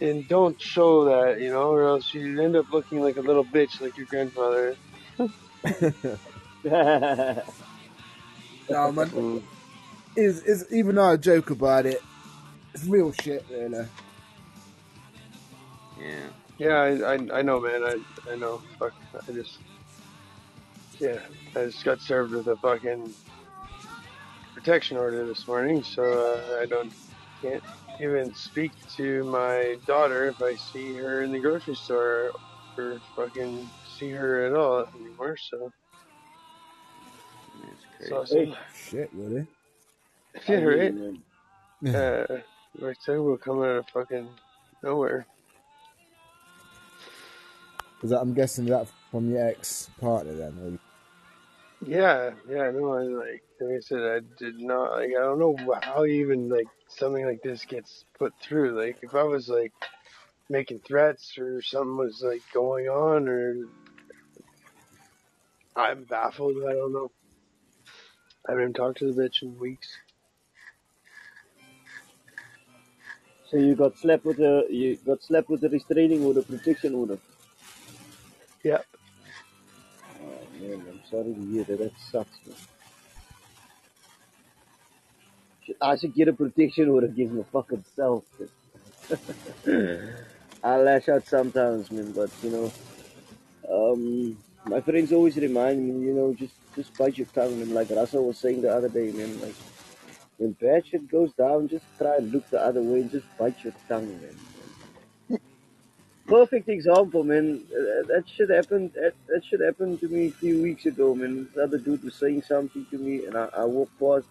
S13: and don't show that, you know, or else you end up looking like a little bitch like your grandfather.
S12: No, man. Is is even though I joke about it, it's real shit, really.
S2: Yeah.
S13: Yeah, I, I, I know, man. I, I know. Fuck. I just, yeah, I just got served with a fucking protection order this morning, so uh, I don't can't even speak to my daughter if I see her in the grocery store or fucking see her at all anymore. So,
S2: That's
S13: so,
S2: crazy.
S13: so
S12: Shit, really.
S13: yeah, right. Uh, like I said, will come out of fucking nowhere.
S12: Is that I'm guessing that from your ex partner then?
S13: Yeah, yeah, no, I like, like I said, I did not, like, I don't know how even, like, something like this gets put through. Like, if I was, like, making threats or something was, like, going on or I'm baffled, I don't know. I haven't talked to the bitch in weeks.
S9: So you got slapped with a you got slapped with a restraining order, protection order.
S13: Yeah.
S9: Oh man, I'm sorry to hear that. That sucks, man. I should get a protection order against my fucking self. I lash out sometimes, man, but you know, um, my friends always remind me, you know, just just bite your tongue, and like Russell was saying the other day, man, like when bad shit goes down, just try and look the other way and just bite your tongue, man. Perfect example, man. Uh, that shit happened. That, that shit happened to me a few weeks ago, man. This other dude was saying something to me, and I, I walked past,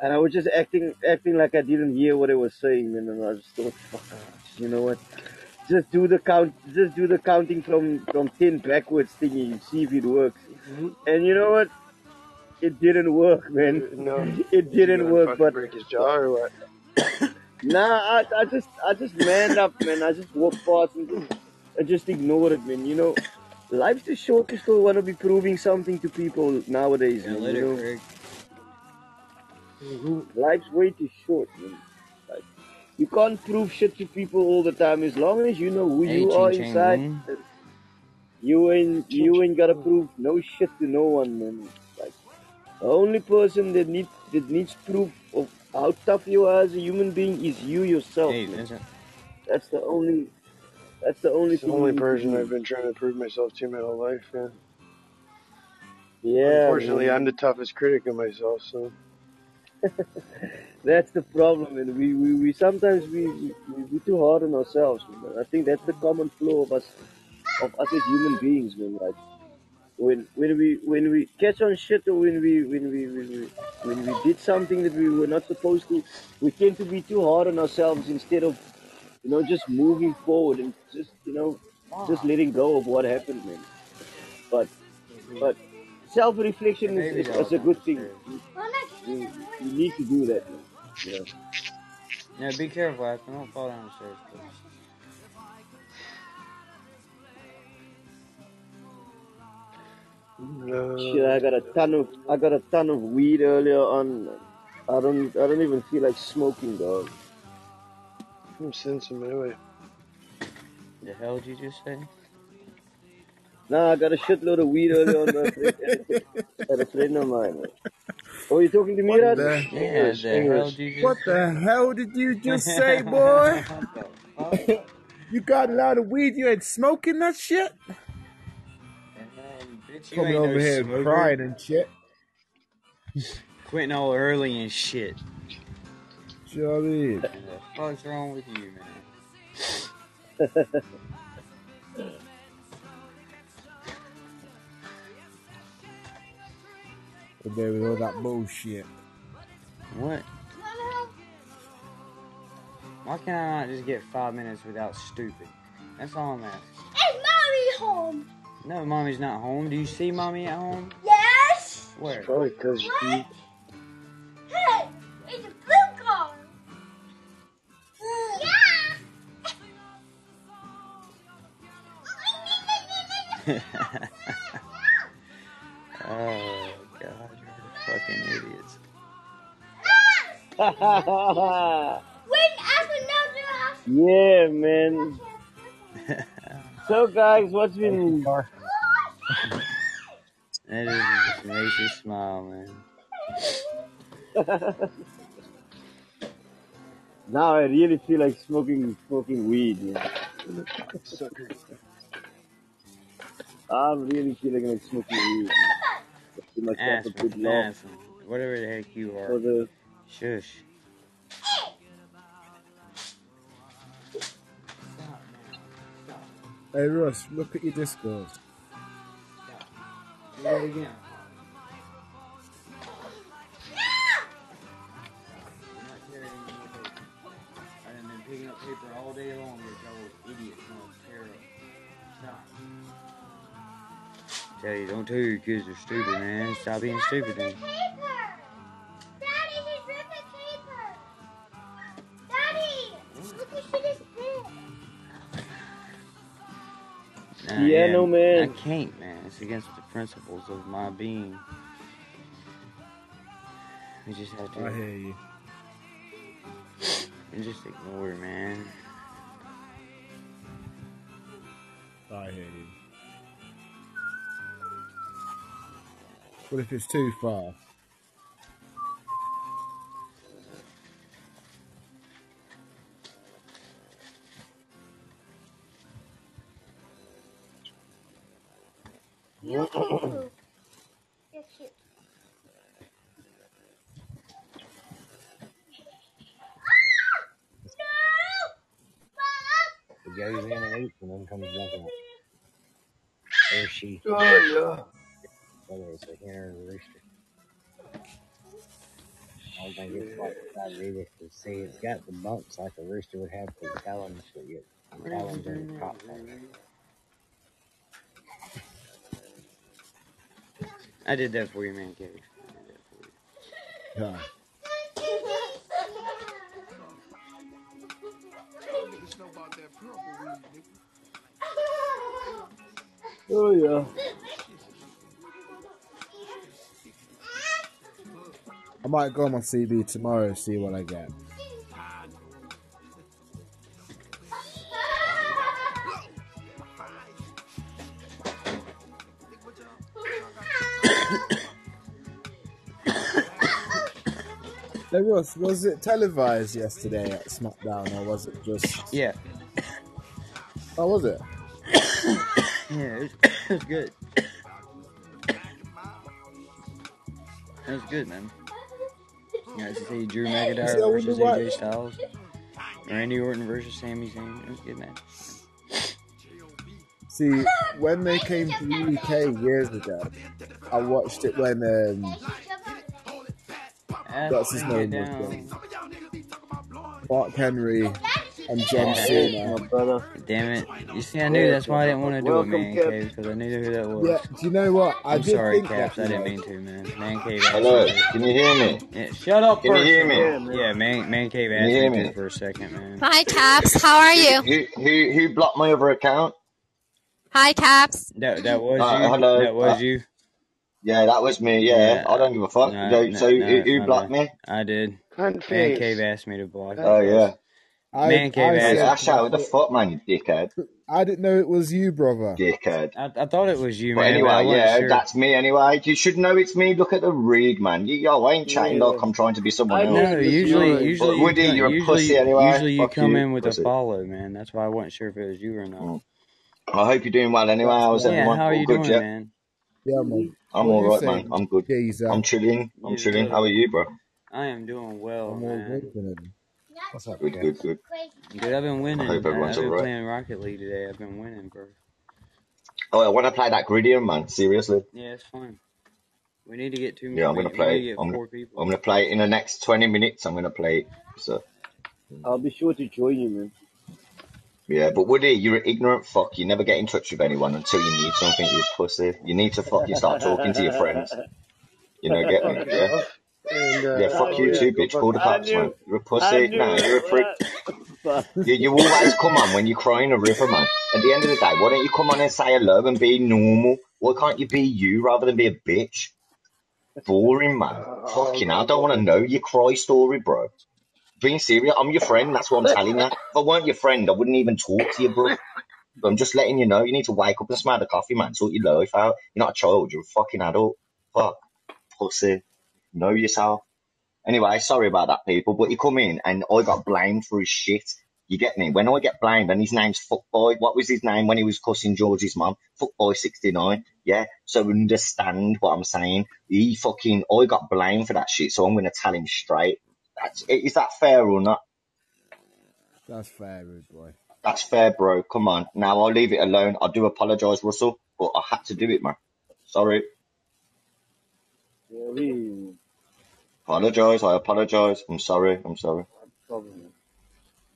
S9: and I was just acting, acting like I didn't hear what he was saying, man. And I just thought, fuck, you know what? Just do the count. Just do the counting from from ten backwards thingy and see if it works. Mm-hmm. And you know what? It didn't work, man.
S13: No.
S9: It didn't work, but
S13: break his jaw or what?
S9: Nah, I, I just I just manned up, man. I just walked past and just, I just ignored it, man. You know, life's too short to still want to be proving something to people nowadays,
S2: Yeah,
S9: man.
S2: let
S9: You
S2: it
S9: know,
S2: Craig.
S9: life's way too short, man. Like, you can't prove shit to people all the time. As long as you know who
S2: Hey,
S9: you
S2: Ching
S9: are
S2: Chang
S9: inside,
S2: Boom.
S9: you ain't you ain't gotta prove no shit to no one, man. Like the only person that need that needs proof of how tough you are as a human being is you yourself,
S2: Hey,
S9: man.
S2: Vincent.
S9: That's the only. That's the only
S13: It's the only
S9: you need to
S13: person. I've been trying to prove myself to my whole life, yeah.
S9: Yeah,
S13: Unfortunately,
S9: man.
S13: I'm the toughest critic of myself, so.
S9: That's the problem, and we, we, we sometimes we, we we too hard on ourselves. Man. I think that's the common flaw of us of us as human beings, man. Like when when we when we catch on shit or when we when we when we when we did something that we were not supposed to, we tend to be too hard on ourselves instead of you know just moving forward and just you know just letting go of what happened, man. But but self reflection is, is, is a good thing.
S2: Downstairs.
S9: You, you need to do that, man. Yeah.
S2: Yeah, be careful, Afton. Don't fall down the stairs, please.
S13: No.
S9: Shit, I got a ton of I got a ton of weed earlier on. I don't I don't even feel like smoking, dog.
S13: I'm sensing my way.
S2: The hell did you just say?
S9: Nah, I got a shitload of weed earlier on my friend, at a friend of mine. Oh, you talking to me,
S12: What
S9: Raj?
S12: the,
S2: Yeah, the hell did you just
S12: what the hell did you just say, boy?
S2: What the fuck?
S12: You got a lot of weed. You ain't smoking that shit.
S2: Man, bitch, you
S12: Coming
S2: ain't
S12: over
S2: no
S12: here
S2: smoker.
S12: crying and shit.
S2: Quitting all early and shit.
S12: Do you know what I mean?
S2: What the fuck's wrong with you, man?
S12: But there with all that bullshit.
S2: What? Why can I not just get five minutes without stupid? That's all I'm asking.
S5: Is mommy home?
S2: No, mommy's not home. Do you see mommy at home?
S5: Yes.
S2: Where?
S13: Probably because you
S5: What? Hey, it's a blue car. Yeah.
S2: oh
S9: yeah, man. So, guys, what's been?
S2: That is just makes you smile, man.
S9: now I really feel like smoking smoking weed. Yeah.
S13: sucker.
S9: I'm really feeling like smoking weed. man. Give myself a good
S2: Aspen, whatever the heck you are.
S9: for
S2: are.
S9: the.
S2: Shush.
S12: Hey Russ, look at your Discord.
S2: Do that again. I'm not carrying any more paper. I done been picking up paper all day long y'all idiots want to tear. Stop. Tell you, don't tell your kids they're stupid, man. Stop being stupid then. Nah,
S9: Yeah, no, man.
S2: I can't, man. It's against the principles of my being. We just have to.
S12: I hear you.
S2: And just ignore, it, man.
S12: I hear you. What if it's too far?
S5: You too. You're cute.
S8: He goes in and eats and then comes back out. Or she.
S13: Oh yeah.
S8: Oh, Whether it's a hen or a rooster. I think it's like I read it to see it's got the bumps like a rooster would have for the talons, but yet the talons in the top
S2: I did that for you, man, Cave. I did that for you.
S9: Oh yeah.
S12: I might go on my CB tomorrow and see what I get. Hey Russ, was it televised yesterday at SmackDown or was it just?
S2: Yeah.
S12: Oh, was it?
S2: Yeah, it was, it was good. It was good, man. You guys see Drew McIntyre versus AJ Styles. Randy Orton versus Sami Zayn. It was good man.
S12: See, when they came to the UK years ago, I watched it when um, what's his name was. Mark Henry and John Cena.
S9: My brother.
S2: Damn it. You see, I knew that's why I didn't want to do it, man
S9: Cap.
S2: cave, because I knew who that was.
S12: Yeah, do you know what? I
S2: I'm
S12: did
S2: sorry,
S12: think
S2: Caps.
S12: that.
S2: I didn't mean to, man. Man Cave
S14: Hello,
S2: asked me
S14: can you hear me?
S2: Yeah, shut up
S14: Can you hear me?
S2: man. Yeah, man, man Cave
S14: Can
S2: asked
S14: hear
S2: me
S14: me?
S2: for a second, man.
S10: Hi, Caps. How are you?
S14: Who, who, who blocked my other account?
S10: Hi, Caps.
S2: That that was
S14: Uh,
S2: you.
S14: hello.
S2: That was
S14: Uh,
S2: you.
S14: Yeah, that was me. Yeah,
S2: Yeah.
S14: I don't give a fuck.
S2: No,
S14: so,
S2: no,
S14: so
S2: no,
S14: who,
S2: it's
S14: who blocked
S2: bad.
S14: me?
S2: I did.
S13: Cunt
S2: Man
S13: face.
S2: Cave asked me to block.
S14: Oh
S13: face.
S14: yeah.
S12: I,
S2: Man Cave
S12: I,
S14: Hey,
S12: said,
S2: asked.
S14: Asha, what the fuck, man, you dickhead,
S12: I didn't know it was you, brother.
S14: dickhead.
S2: I, I thought it was you,
S14: But
S2: man,
S14: anyway,
S2: wasn't
S14: yeah,
S2: sure.
S14: that's me anyway. You should know it's me. Look at the read, man. You, yo, I ain't chatting
S9: Yeah.
S14: like I'm trying to be someone
S9: I
S14: else.
S9: know
S2: No,
S9: this
S2: usually,
S9: yours.
S2: usually, you
S14: Woody,
S2: come,
S14: you're a
S2: usually,
S14: pussy anyway.
S2: usually you
S14: Fuck
S2: come
S14: you,
S2: in with a follow, man. That's why I wasn't sure if it was you or not.
S14: Mm. I hope you're doing well anyway.
S12: That's
S14: How's
S12: right.
S2: Yeah,
S14: everyone?
S2: how are you
S14: good,
S2: doing,
S14: yeah?
S2: man?
S12: Yeah, man.
S14: I'm
S12: What
S14: all
S12: saying,
S14: man. I'm good.
S12: geezer?
S14: Uh, I'm chilling. I'm
S2: Yes,
S14: chilling.
S2: sir.
S14: How are you, bro?
S2: I am doing well,
S12: I'm all
S2: man.
S12: good, man.
S8: What's up,
S14: Good,
S8: Cap?
S14: good, good.
S2: Dude, I've been
S14: I
S2: winning.
S14: hope
S2: I-
S14: everyone's
S2: I've been
S14: all right.
S2: playing Rocket League today. I've been winning, bro.
S14: Oh, I want to play that Gridiron, man. Seriously.
S2: Yeah, it's fun. We need to get two.
S14: Yeah, I'm
S2: We,
S14: gonna
S2: we need to
S14: play.
S2: get
S14: I'm gonna,
S2: four people.
S14: I'm gonna play it in the next 20 minutes. I'm gonna play it. So
S9: I'll be sure to join you, man.
S14: Yeah, but Woody, you're an ignorant fuck. You never get in touch with anyone until you need something. You pussy. You need to fucking start talking to your friends. You know, get me? Yeah.
S13: And, uh,
S14: Yeah, fuck you too, bitch. Call the cops, man. You're a pussy. No, you're a freak. You, you always come on when you're crying a river, man. At the end of the day, why don't you come on and say hello and be normal? Why can't you be you rather than be a bitch? Boring, man. Fucking I don't want to know your cry story, bro. Being serious, I'm your friend, that's what I'm telling you. If I weren't your friend, I wouldn't even talk to you, bro. But I'm just letting you know, you need to wake up and smell the coffee, man. Sort your life out. You're not a child, you're a fucking adult. Fuck. Pussy. Know yourself. Anyway, sorry about that, people, but you come in and I got blamed for his shit. You get me? When I get blamed and his name's Fuckboy, what was his name when he was cussing George's mum? Fuckboy69. Yeah? So understand what I'm saying. He fucking, I got blamed for that shit, so I'm gonna tell him straight. That's, is that fair or not?
S12: That's fair, rude boy.
S14: That's fair, bro. Come on. Now I'll leave it alone. I do apologise, Russell, but I had to do it, man. Sorry.
S9: Yeah, we
S14: Apologise. I apologise. I'm sorry. I'm sorry.
S9: problem.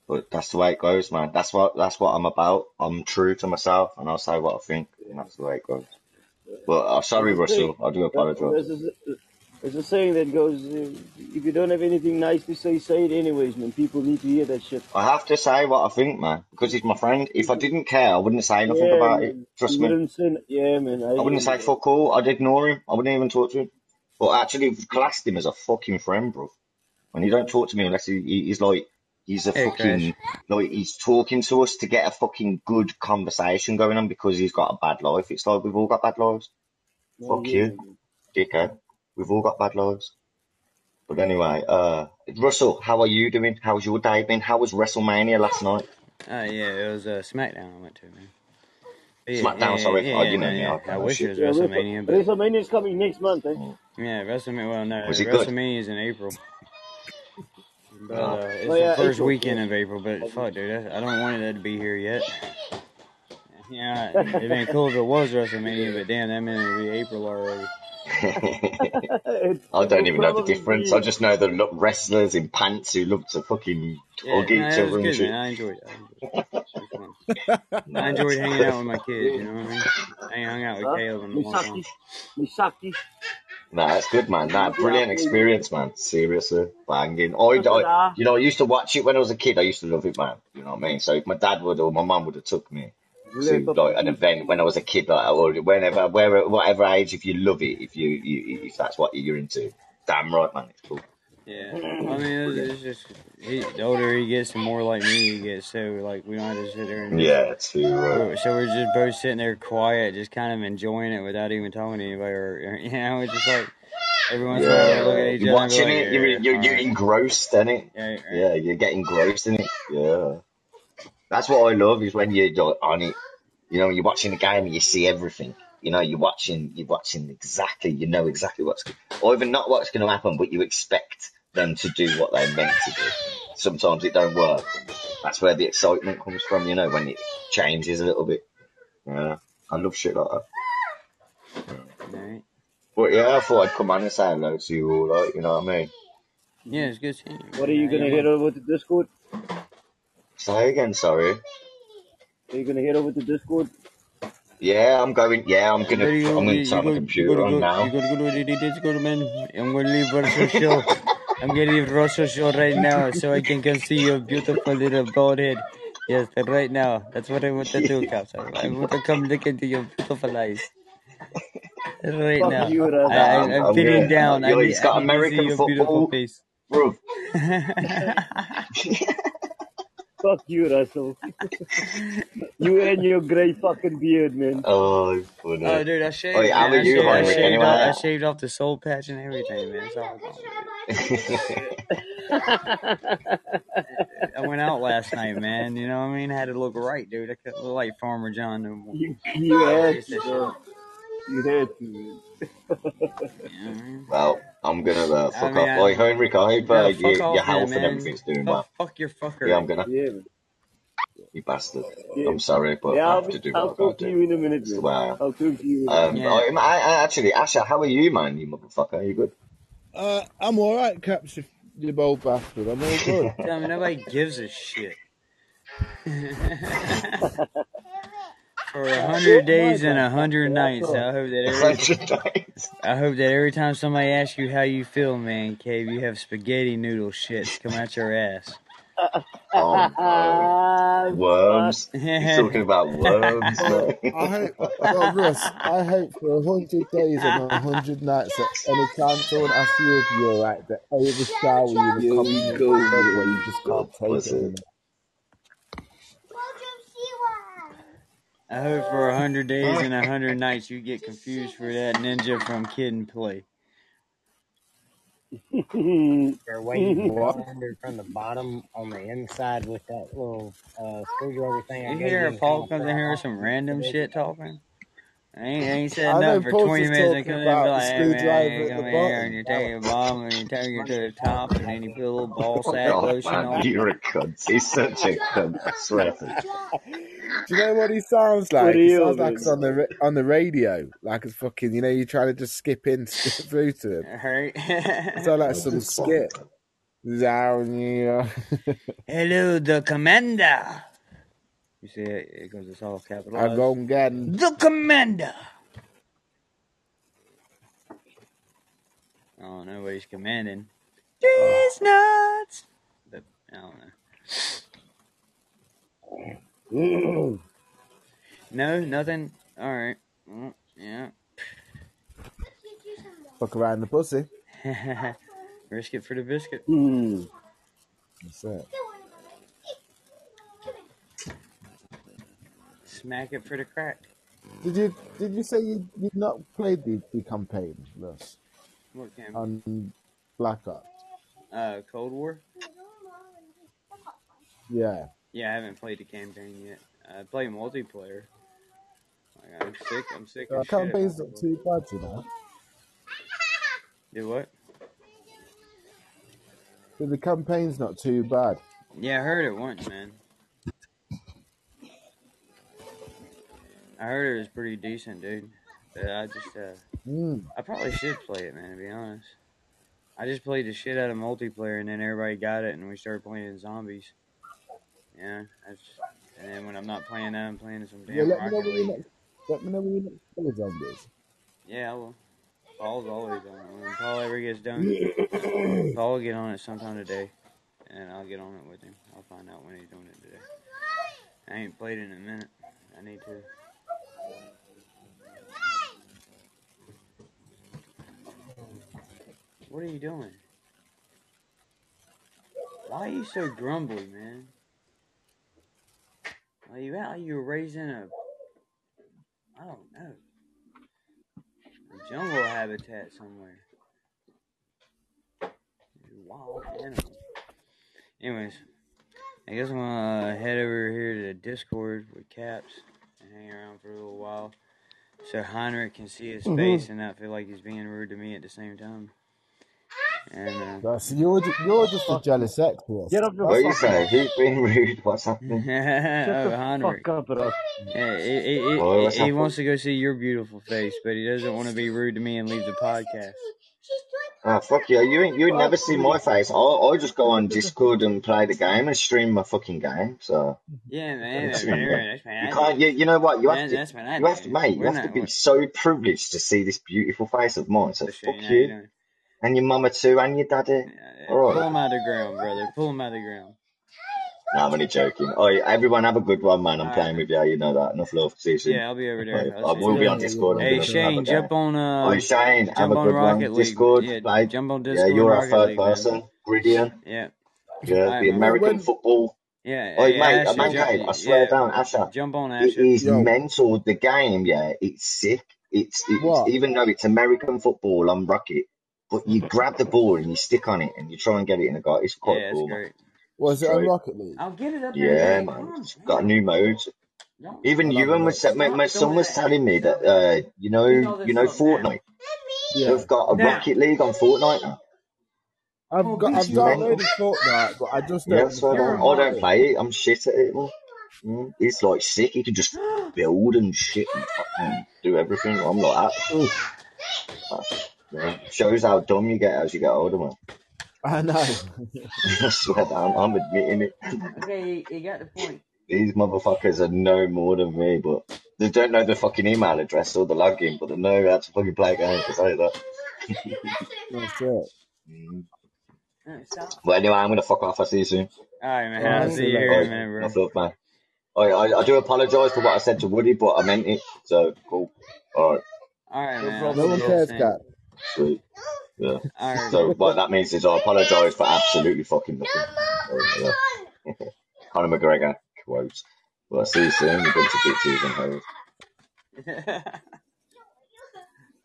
S14: But that's the way it goes, man. That's what that's what I'm about. I'm true to myself, and I'll say what I think, and that's the way it goes. But uh, sorry,
S9: There's a saying-
S14: Russell. I do apologise.
S9: There's a, saying that goes, uh, if you don't have anything nice to say, say it anyways, man. People need to hear that shit.
S14: I have to say what I think, man, because he's my friend. If I didn't care, I wouldn't say nothing
S9: Yeah,
S14: about it. Trust
S9: You
S14: me.
S9: say, yeah, man. I,
S14: I wouldn't say fuck all. I'd ignore him. I wouldn't even talk to him. But actually, classed him as a fucking friend, bro. And he don't talk to me unless he, he- he's like, he's a
S2: Hey,
S14: fucking, like, he's talking to us to get a fucking good conversation going on because he's got a bad life. It's like we've all got bad lives. Fuck you, dickhead. We've all got bad lives. But anyway, uh, Russell, how are you doing? How's your day been? How was WrestleMania last night?
S2: Uh, yeah, it was uh, SmackDown I went to, man. Yeah,
S14: SmackDown,
S2: yeah,
S14: sorry.
S2: Yeah,
S14: Oh,
S2: yeah,
S14: you know
S2: no,
S14: me,
S2: yeah.
S14: okay,
S2: I
S14: oh,
S2: wish it was
S9: Yeah, Wrestle-
S2: WrestleMania, but
S9: WrestleMania's coming next month, eh?
S2: yeah, WrestleMania. Well, no,
S14: Was it good?
S2: WrestleMania is in April. But
S14: Oh.
S2: uh, it's
S9: Oh, yeah,
S2: the first
S9: April,
S2: weekend
S9: yeah.
S2: of April. But fuck, dude, I, I don't want it to be here yet. Yeah, it'd been cool if it was WrestleMania, but damn, that meant it'd be April already.
S14: I don't even know the difference. I just know the lo- wrestlers in pants who love to fucking
S2: Yeah,
S14: hug
S2: no,
S14: each
S2: that
S14: other and
S2: good,
S14: shit.
S2: I enjoyed it. I enjoyed it. It was fun. I enjoyed hanging out with my kids. You know what I mean? I hung out with
S9: Huh?
S2: Caleb in a long.
S9: Misaki. Misaki.
S14: Nah, that's good, man. Nah, brilliant experience, man. Seriously, banging. I, I, you know, I used to watch it when I was a kid. I used to love it, man. You know what I mean? So if my dad would or my mum would have took me to like an event when I was a kid, like or whenever, wherever, whatever age, if you love it, if you, you if that's what you're into, damn right, man. It's cool.
S2: Yeah, I mean, it's, it's just he, the older he gets, the more like me he gets. So like, we don't have to sit there and
S14: Yeah, too right.
S2: So we're just both sitting there quiet, just kind of enjoying it without even talking to anybody, or, or you know, it's just like every once in a while we look at
S14: Yeah,
S2: each
S14: you're
S2: other and be
S14: watching
S2: like,
S14: it. You're
S2: yeah,
S14: you're, you're engrossed in it.
S2: Yeah, right.
S14: Yeah, you're getting engrossed in it. Yeah, that's what I love is when you're on it. You know, you're watching the game and you see everything. You know, you're watching, you're watching exactly. You know exactly what's, or even not what's going to happen, but you expect them to do what they're meant to do. Sometimes it don't work. That's where the excitement comes from. You know, when it changes a little bit. Yeah, I love shit like that.
S2: Alright.
S14: But yeah, I thought I'd come on and say hello to you all. Like, you know what I mean?
S2: Yeah, it's good seeing you.
S9: What are you
S2: man.
S9: gonna
S2: Yeah,
S9: head over to Discord?
S14: Say again, sorry.
S9: Are you gonna head over to Discord?
S14: Yeah, I'm going. Yeah, I'm gonna. I'm gonna turn my computer
S2: gotta
S14: on
S2: go,
S14: now.
S2: you gotta go to the Discord, man. I'm gonna leave Russell show. I'm gonna leave Russell show right now so I can come see your beautiful little bald head. Yes, right now. That's what I want to do, Caps. I I want to come look into your beautiful eyes. Right
S9: Fuck
S2: now.
S9: you,
S2: I, I,
S14: I'm,
S2: I'm
S14: gonna.
S2: down. I
S14: Yo,
S2: need,
S14: he's
S2: I
S14: got
S2: see
S14: American
S2: your beautiful
S14: football,
S2: face.
S14: bro.
S9: Fuck you, Russell. you and your grey fucking beard, man.
S14: Oh, funny.
S2: Oh, dude, I shaved,
S14: Oh, how
S2: man.
S14: are
S2: I
S14: you,
S2: shaved, I shaved, off, I shaved off the soul patch and everything, man. It's all. I went out last night, man. You know what I mean? I had to look right, dude. I couldn't look like Farmer John no more.
S9: you, you had to,
S2: of shit.
S9: bro. You had to, man.
S2: You know what I mean?
S14: well, I'm gonna uh,
S2: I
S14: fuck
S2: mean,
S14: off.
S2: I,
S14: Oi, Heinrich, I hope uh, you, your
S2: off then,
S14: health and everything's doing
S2: Fuck,
S14: well.
S2: fuck your
S14: fucker.
S2: Yeah.
S14: I'm gonna.
S9: Yeah.
S14: You bastard.
S9: Yeah.
S14: I'm sorry, but
S9: Yeah,
S14: I
S9: I'll,
S14: have to
S9: be,
S14: do
S9: I'll
S14: what I gotta
S9: talk to you in a minute,
S14: It's
S9: man.
S14: way I am.
S9: I'll talk to you in a
S14: Um.
S2: Yeah.
S14: I, I, I actually, Asha, how are you, man? You motherfucker. Are you good?
S12: Uh, I'm all right, Caps. If You bold bastard. I'm all good.
S2: Tell me nobody gives a shit. For a oh hundred days and a hundred nights, I hope that every I hope that every time somebody asks you how you feel, man, Cave, you have spaghetti noodle shits come out your ass.
S14: Oh no. Worms. You're talking about worms,
S12: I. I hope, well, Russ, I hope for a hundred days and a hundred nights that any time someone asks you if you're alright, that they overshower you in a
S9: Here we
S12: compliment
S9: go,
S12: where you just can't take it
S9: it.
S12: anymore.
S2: I hope for a hundred days and a hundred nights you get confused for that ninja from Kid and Play.
S8: Or way you
S12: What?
S8: go under from the bottom on the inside with that little uh, screwdriver thing.
S2: You
S8: gave
S2: hear
S8: you
S2: if Paul comes in here with some random shit talking? I ain't, I ain't said
S12: I know
S2: nothing for
S12: Paul's
S2: 20
S12: just
S2: minutes and
S12: talking
S2: come in and be
S12: about the
S2: like, hey
S12: screwdriver
S2: man,
S12: at
S2: come
S12: the
S2: in here
S12: bottom.
S2: and you take your bomb and you take it to the top and then you put a little oh, ball sack
S14: God,
S2: lotion
S14: man,
S2: on it.
S14: you're a cunt. He's such a cunt. I swear.
S12: Do you know what he sounds like?
S9: are
S12: He sounds like
S9: doing?
S12: it's on the on the radio, like it's fucking. You know, you're trying to just skip in, skip through to him.
S2: Right?
S12: It sounds like some skit. Down, yeah.
S2: Hello, the commander. You see it? It goes, it's all capital.
S12: I
S2: capitalized.
S12: go and get.
S2: The commander. I don't know what he's commanding. These nuts. But I don't know. No, nothing. All right. Well, yeah.
S12: Fuck around the pussy.
S2: Risk it for the biscuit.
S9: Hmm.
S12: That's it.
S2: Smack it for the crack.
S12: Did you did you say you you've not played the, the campaign, Russ,
S2: What game?
S12: on Black Ops?
S2: Uh, Cold War.
S12: Yeah.
S2: Yeah, I haven't played the campaign yet. I play multiplayer. Like, I'm sick. I'm sick
S12: Uh,
S2: of shit.
S12: campaign's not too bad, you know.
S2: Do what?
S12: So the campaign's not too bad.
S2: Yeah, I heard it once, man. I heard it was pretty decent, dude. But I just, uh,
S12: Mm.
S2: I probably should play it, man. To be honest, I just played the shit out of multiplayer, and then everybody got it, and we started playing zombies. Yeah, that's, and then when I'm not playing that, I'm playing some
S12: Yeah,
S2: damn
S12: know
S2: Rocket League.
S12: next let me know when you play zombies.
S2: Yeah, I will. Paul's always on it. When Paul ever gets done, Paul will get on it sometime today, and I'll get on it with him. I'll find out when he's doing it today. I ain't played in a minute. I need to. What are you doing? Why are you so grumbly, man? Are you out? Are you raising a? I don't know. A jungle habitat somewhere. Wild animal. Anyways, I guess I'm gonna head over here to Discord with Caps and hang around for a little while, so Heinrich can see his
S12: Mhm.
S2: face and not feel like he's being rude to me at the same time. And uh,
S12: That's, you're, ju- you're just a jealous ex, Russ.
S9: Get up the
S14: What are you
S9: saying?
S14: say?
S9: up.
S14: Who's being rude? What's happening?
S9: Shut
S2: oh,
S9: the fuck up, Russ.
S2: Yeah, he, he, he,
S14: Oh, what's
S2: he wants to go see your beautiful face, but he doesn't want to be rude to me and leave the podcast.
S14: Ah, fuck you. You ain't, you ain't never see my face. I, I just go on Discord and play the game and stream my fucking game. So,
S2: Yeah, man,
S14: that's
S2: that's man,
S14: I'm doing.
S2: that's man.
S14: You can't, you, you know what? You have
S2: That,
S14: to,
S2: that's what I
S14: you have to, mate, you
S2: We're
S14: have to be
S2: We're,
S14: so privileged to see this beautiful face of mine. So fuck
S2: you know, you
S14: you.
S2: know.
S14: And your mama too, and your daddy.
S2: Yeah,
S14: All
S2: Pull
S14: right.
S2: him out of the ground, brother. Pull him out of the ground.
S14: No, I'm only joking. Oh, everyone have a good one, man. I'm
S2: All
S14: playing
S2: right.
S14: with you. You know that. Enough love. See you soon.
S2: Yeah, I'll be over there.
S14: I,
S2: I'll
S14: I will be on Discord.
S12: yeah,
S2: Hey,
S14: gonna have a
S2: Shane, jump
S14: game.
S2: on
S14: Oh,
S2: uh,
S14: Shane, have a
S2: on
S14: good one.
S2: Rocket League.
S14: Discord,
S2: Yeah,
S14: play.
S2: jump on Discord and
S14: you're a third
S2: League, man.
S14: person. Gridiron.
S2: Yeah,
S14: Yeah,
S2: all
S14: the
S2: man.
S14: American
S12: when,
S14: football.
S2: Yeah,
S14: Oh,
S2: hey,
S14: mate,
S2: Asher,
S14: man
S2: jump.
S14: I swear
S2: Yeah,
S14: down, Asher.
S2: jump on
S14: It
S2: Asher.
S14: is
S12: yo,
S14: mental. The game, yeah, it's sick. It's, it's even though it's American football on Rocket, but you grab the ball and you stick on it and you try and get it in the goal. It's quite
S2: Yeah,
S14: cool, man.
S12: Was
S14: It's
S12: it on
S14: great.
S12: Rocket League?
S2: I'll get it up there,
S14: Yeah,
S2: man.
S14: man.
S2: Come on,
S14: It's got
S2: man.
S14: new modes.
S2: Don't
S14: Even
S12: I'll have
S14: Ewan was, my, my son was telling me that, uh, you know, you know,
S2: up now.
S14: Fortnite.
S12: Yeah.
S14: They've got a
S2: Now.
S14: Rocket League on Fortnite now.
S12: I've
S2: Oh,
S12: got I've
S14: It's
S2: you,
S14: mental.
S12: downloaded Fortnite, but I just don't
S14: so
S2: You're a
S14: I don't play it. I'm shit at it. Mm, it's like sick. You can just build and shit and fucking do everything. I'm like that. Oof. Shows how dumb you get as you get older, man.
S12: I know.
S14: I swear down, I'm admitting it.
S2: Okay, you got the point.
S14: These motherfuckers are no more than me, but they don't know the fucking email address or the login, but they know how to fucking play games. I tell you that.
S12: That's it.
S14: Mm. But anyway, I'm gonna fuck off. I'll see you soon.
S2: All right, man. I'll
S12: see
S2: see
S12: you
S2: you
S12: later.
S2: here in a
S14: Alright,
S2: minute, bro.
S14: enough love, man. I, I, I do apologise for what I said to Woody, but I meant it. So cool. All right,
S2: All right,
S12: No
S2: man.
S12: No one
S2: you
S12: cares,
S2: soon.
S12: Cat.
S14: sweet. Yeah.
S2: All right,
S14: So
S2: bro.
S14: what that means is I apologise for absolutely fucking nothing. So, yeah. Conor McGregor quote. Well, I'll see you soon. A bunch of bitches and hoes.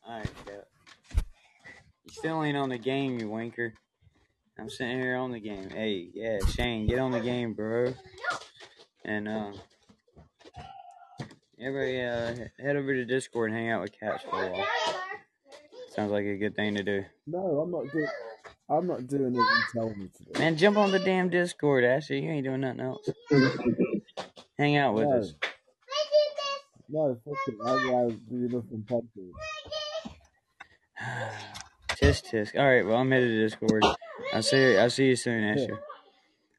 S2: All right, Cat. You still ain't on the game, you wanker. I'm sitting here on the game. Hey, yeah, Shane, get on the game, bro. And uh, everybody, uh, head over to Discord and hang out with Cats for a while. Sounds like a good thing to do.
S12: No, I'm not doing. I'm not doing what you tell me to do.
S2: Man, jump on the damn Discord, Ashley. You ain't doing nothing else. Hang out with
S12: No,
S2: us.
S12: no, fuck it. I'd rather do nothing positive.
S2: Tisk tisk. All right, well I'm headed to Discord. I'll see. I'll see you soon,
S12: Yeah.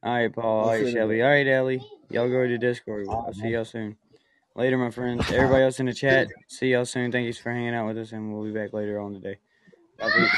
S2: All right, Paul. All right,
S12: you
S2: Shelby. All right, Ellie. Y'all go to Discord. I'll see y'all soon. Later, my friends. Everybody else in the chat. See y'all soon. Thank you for hanging out with us, and we'll be back later on today. Bye.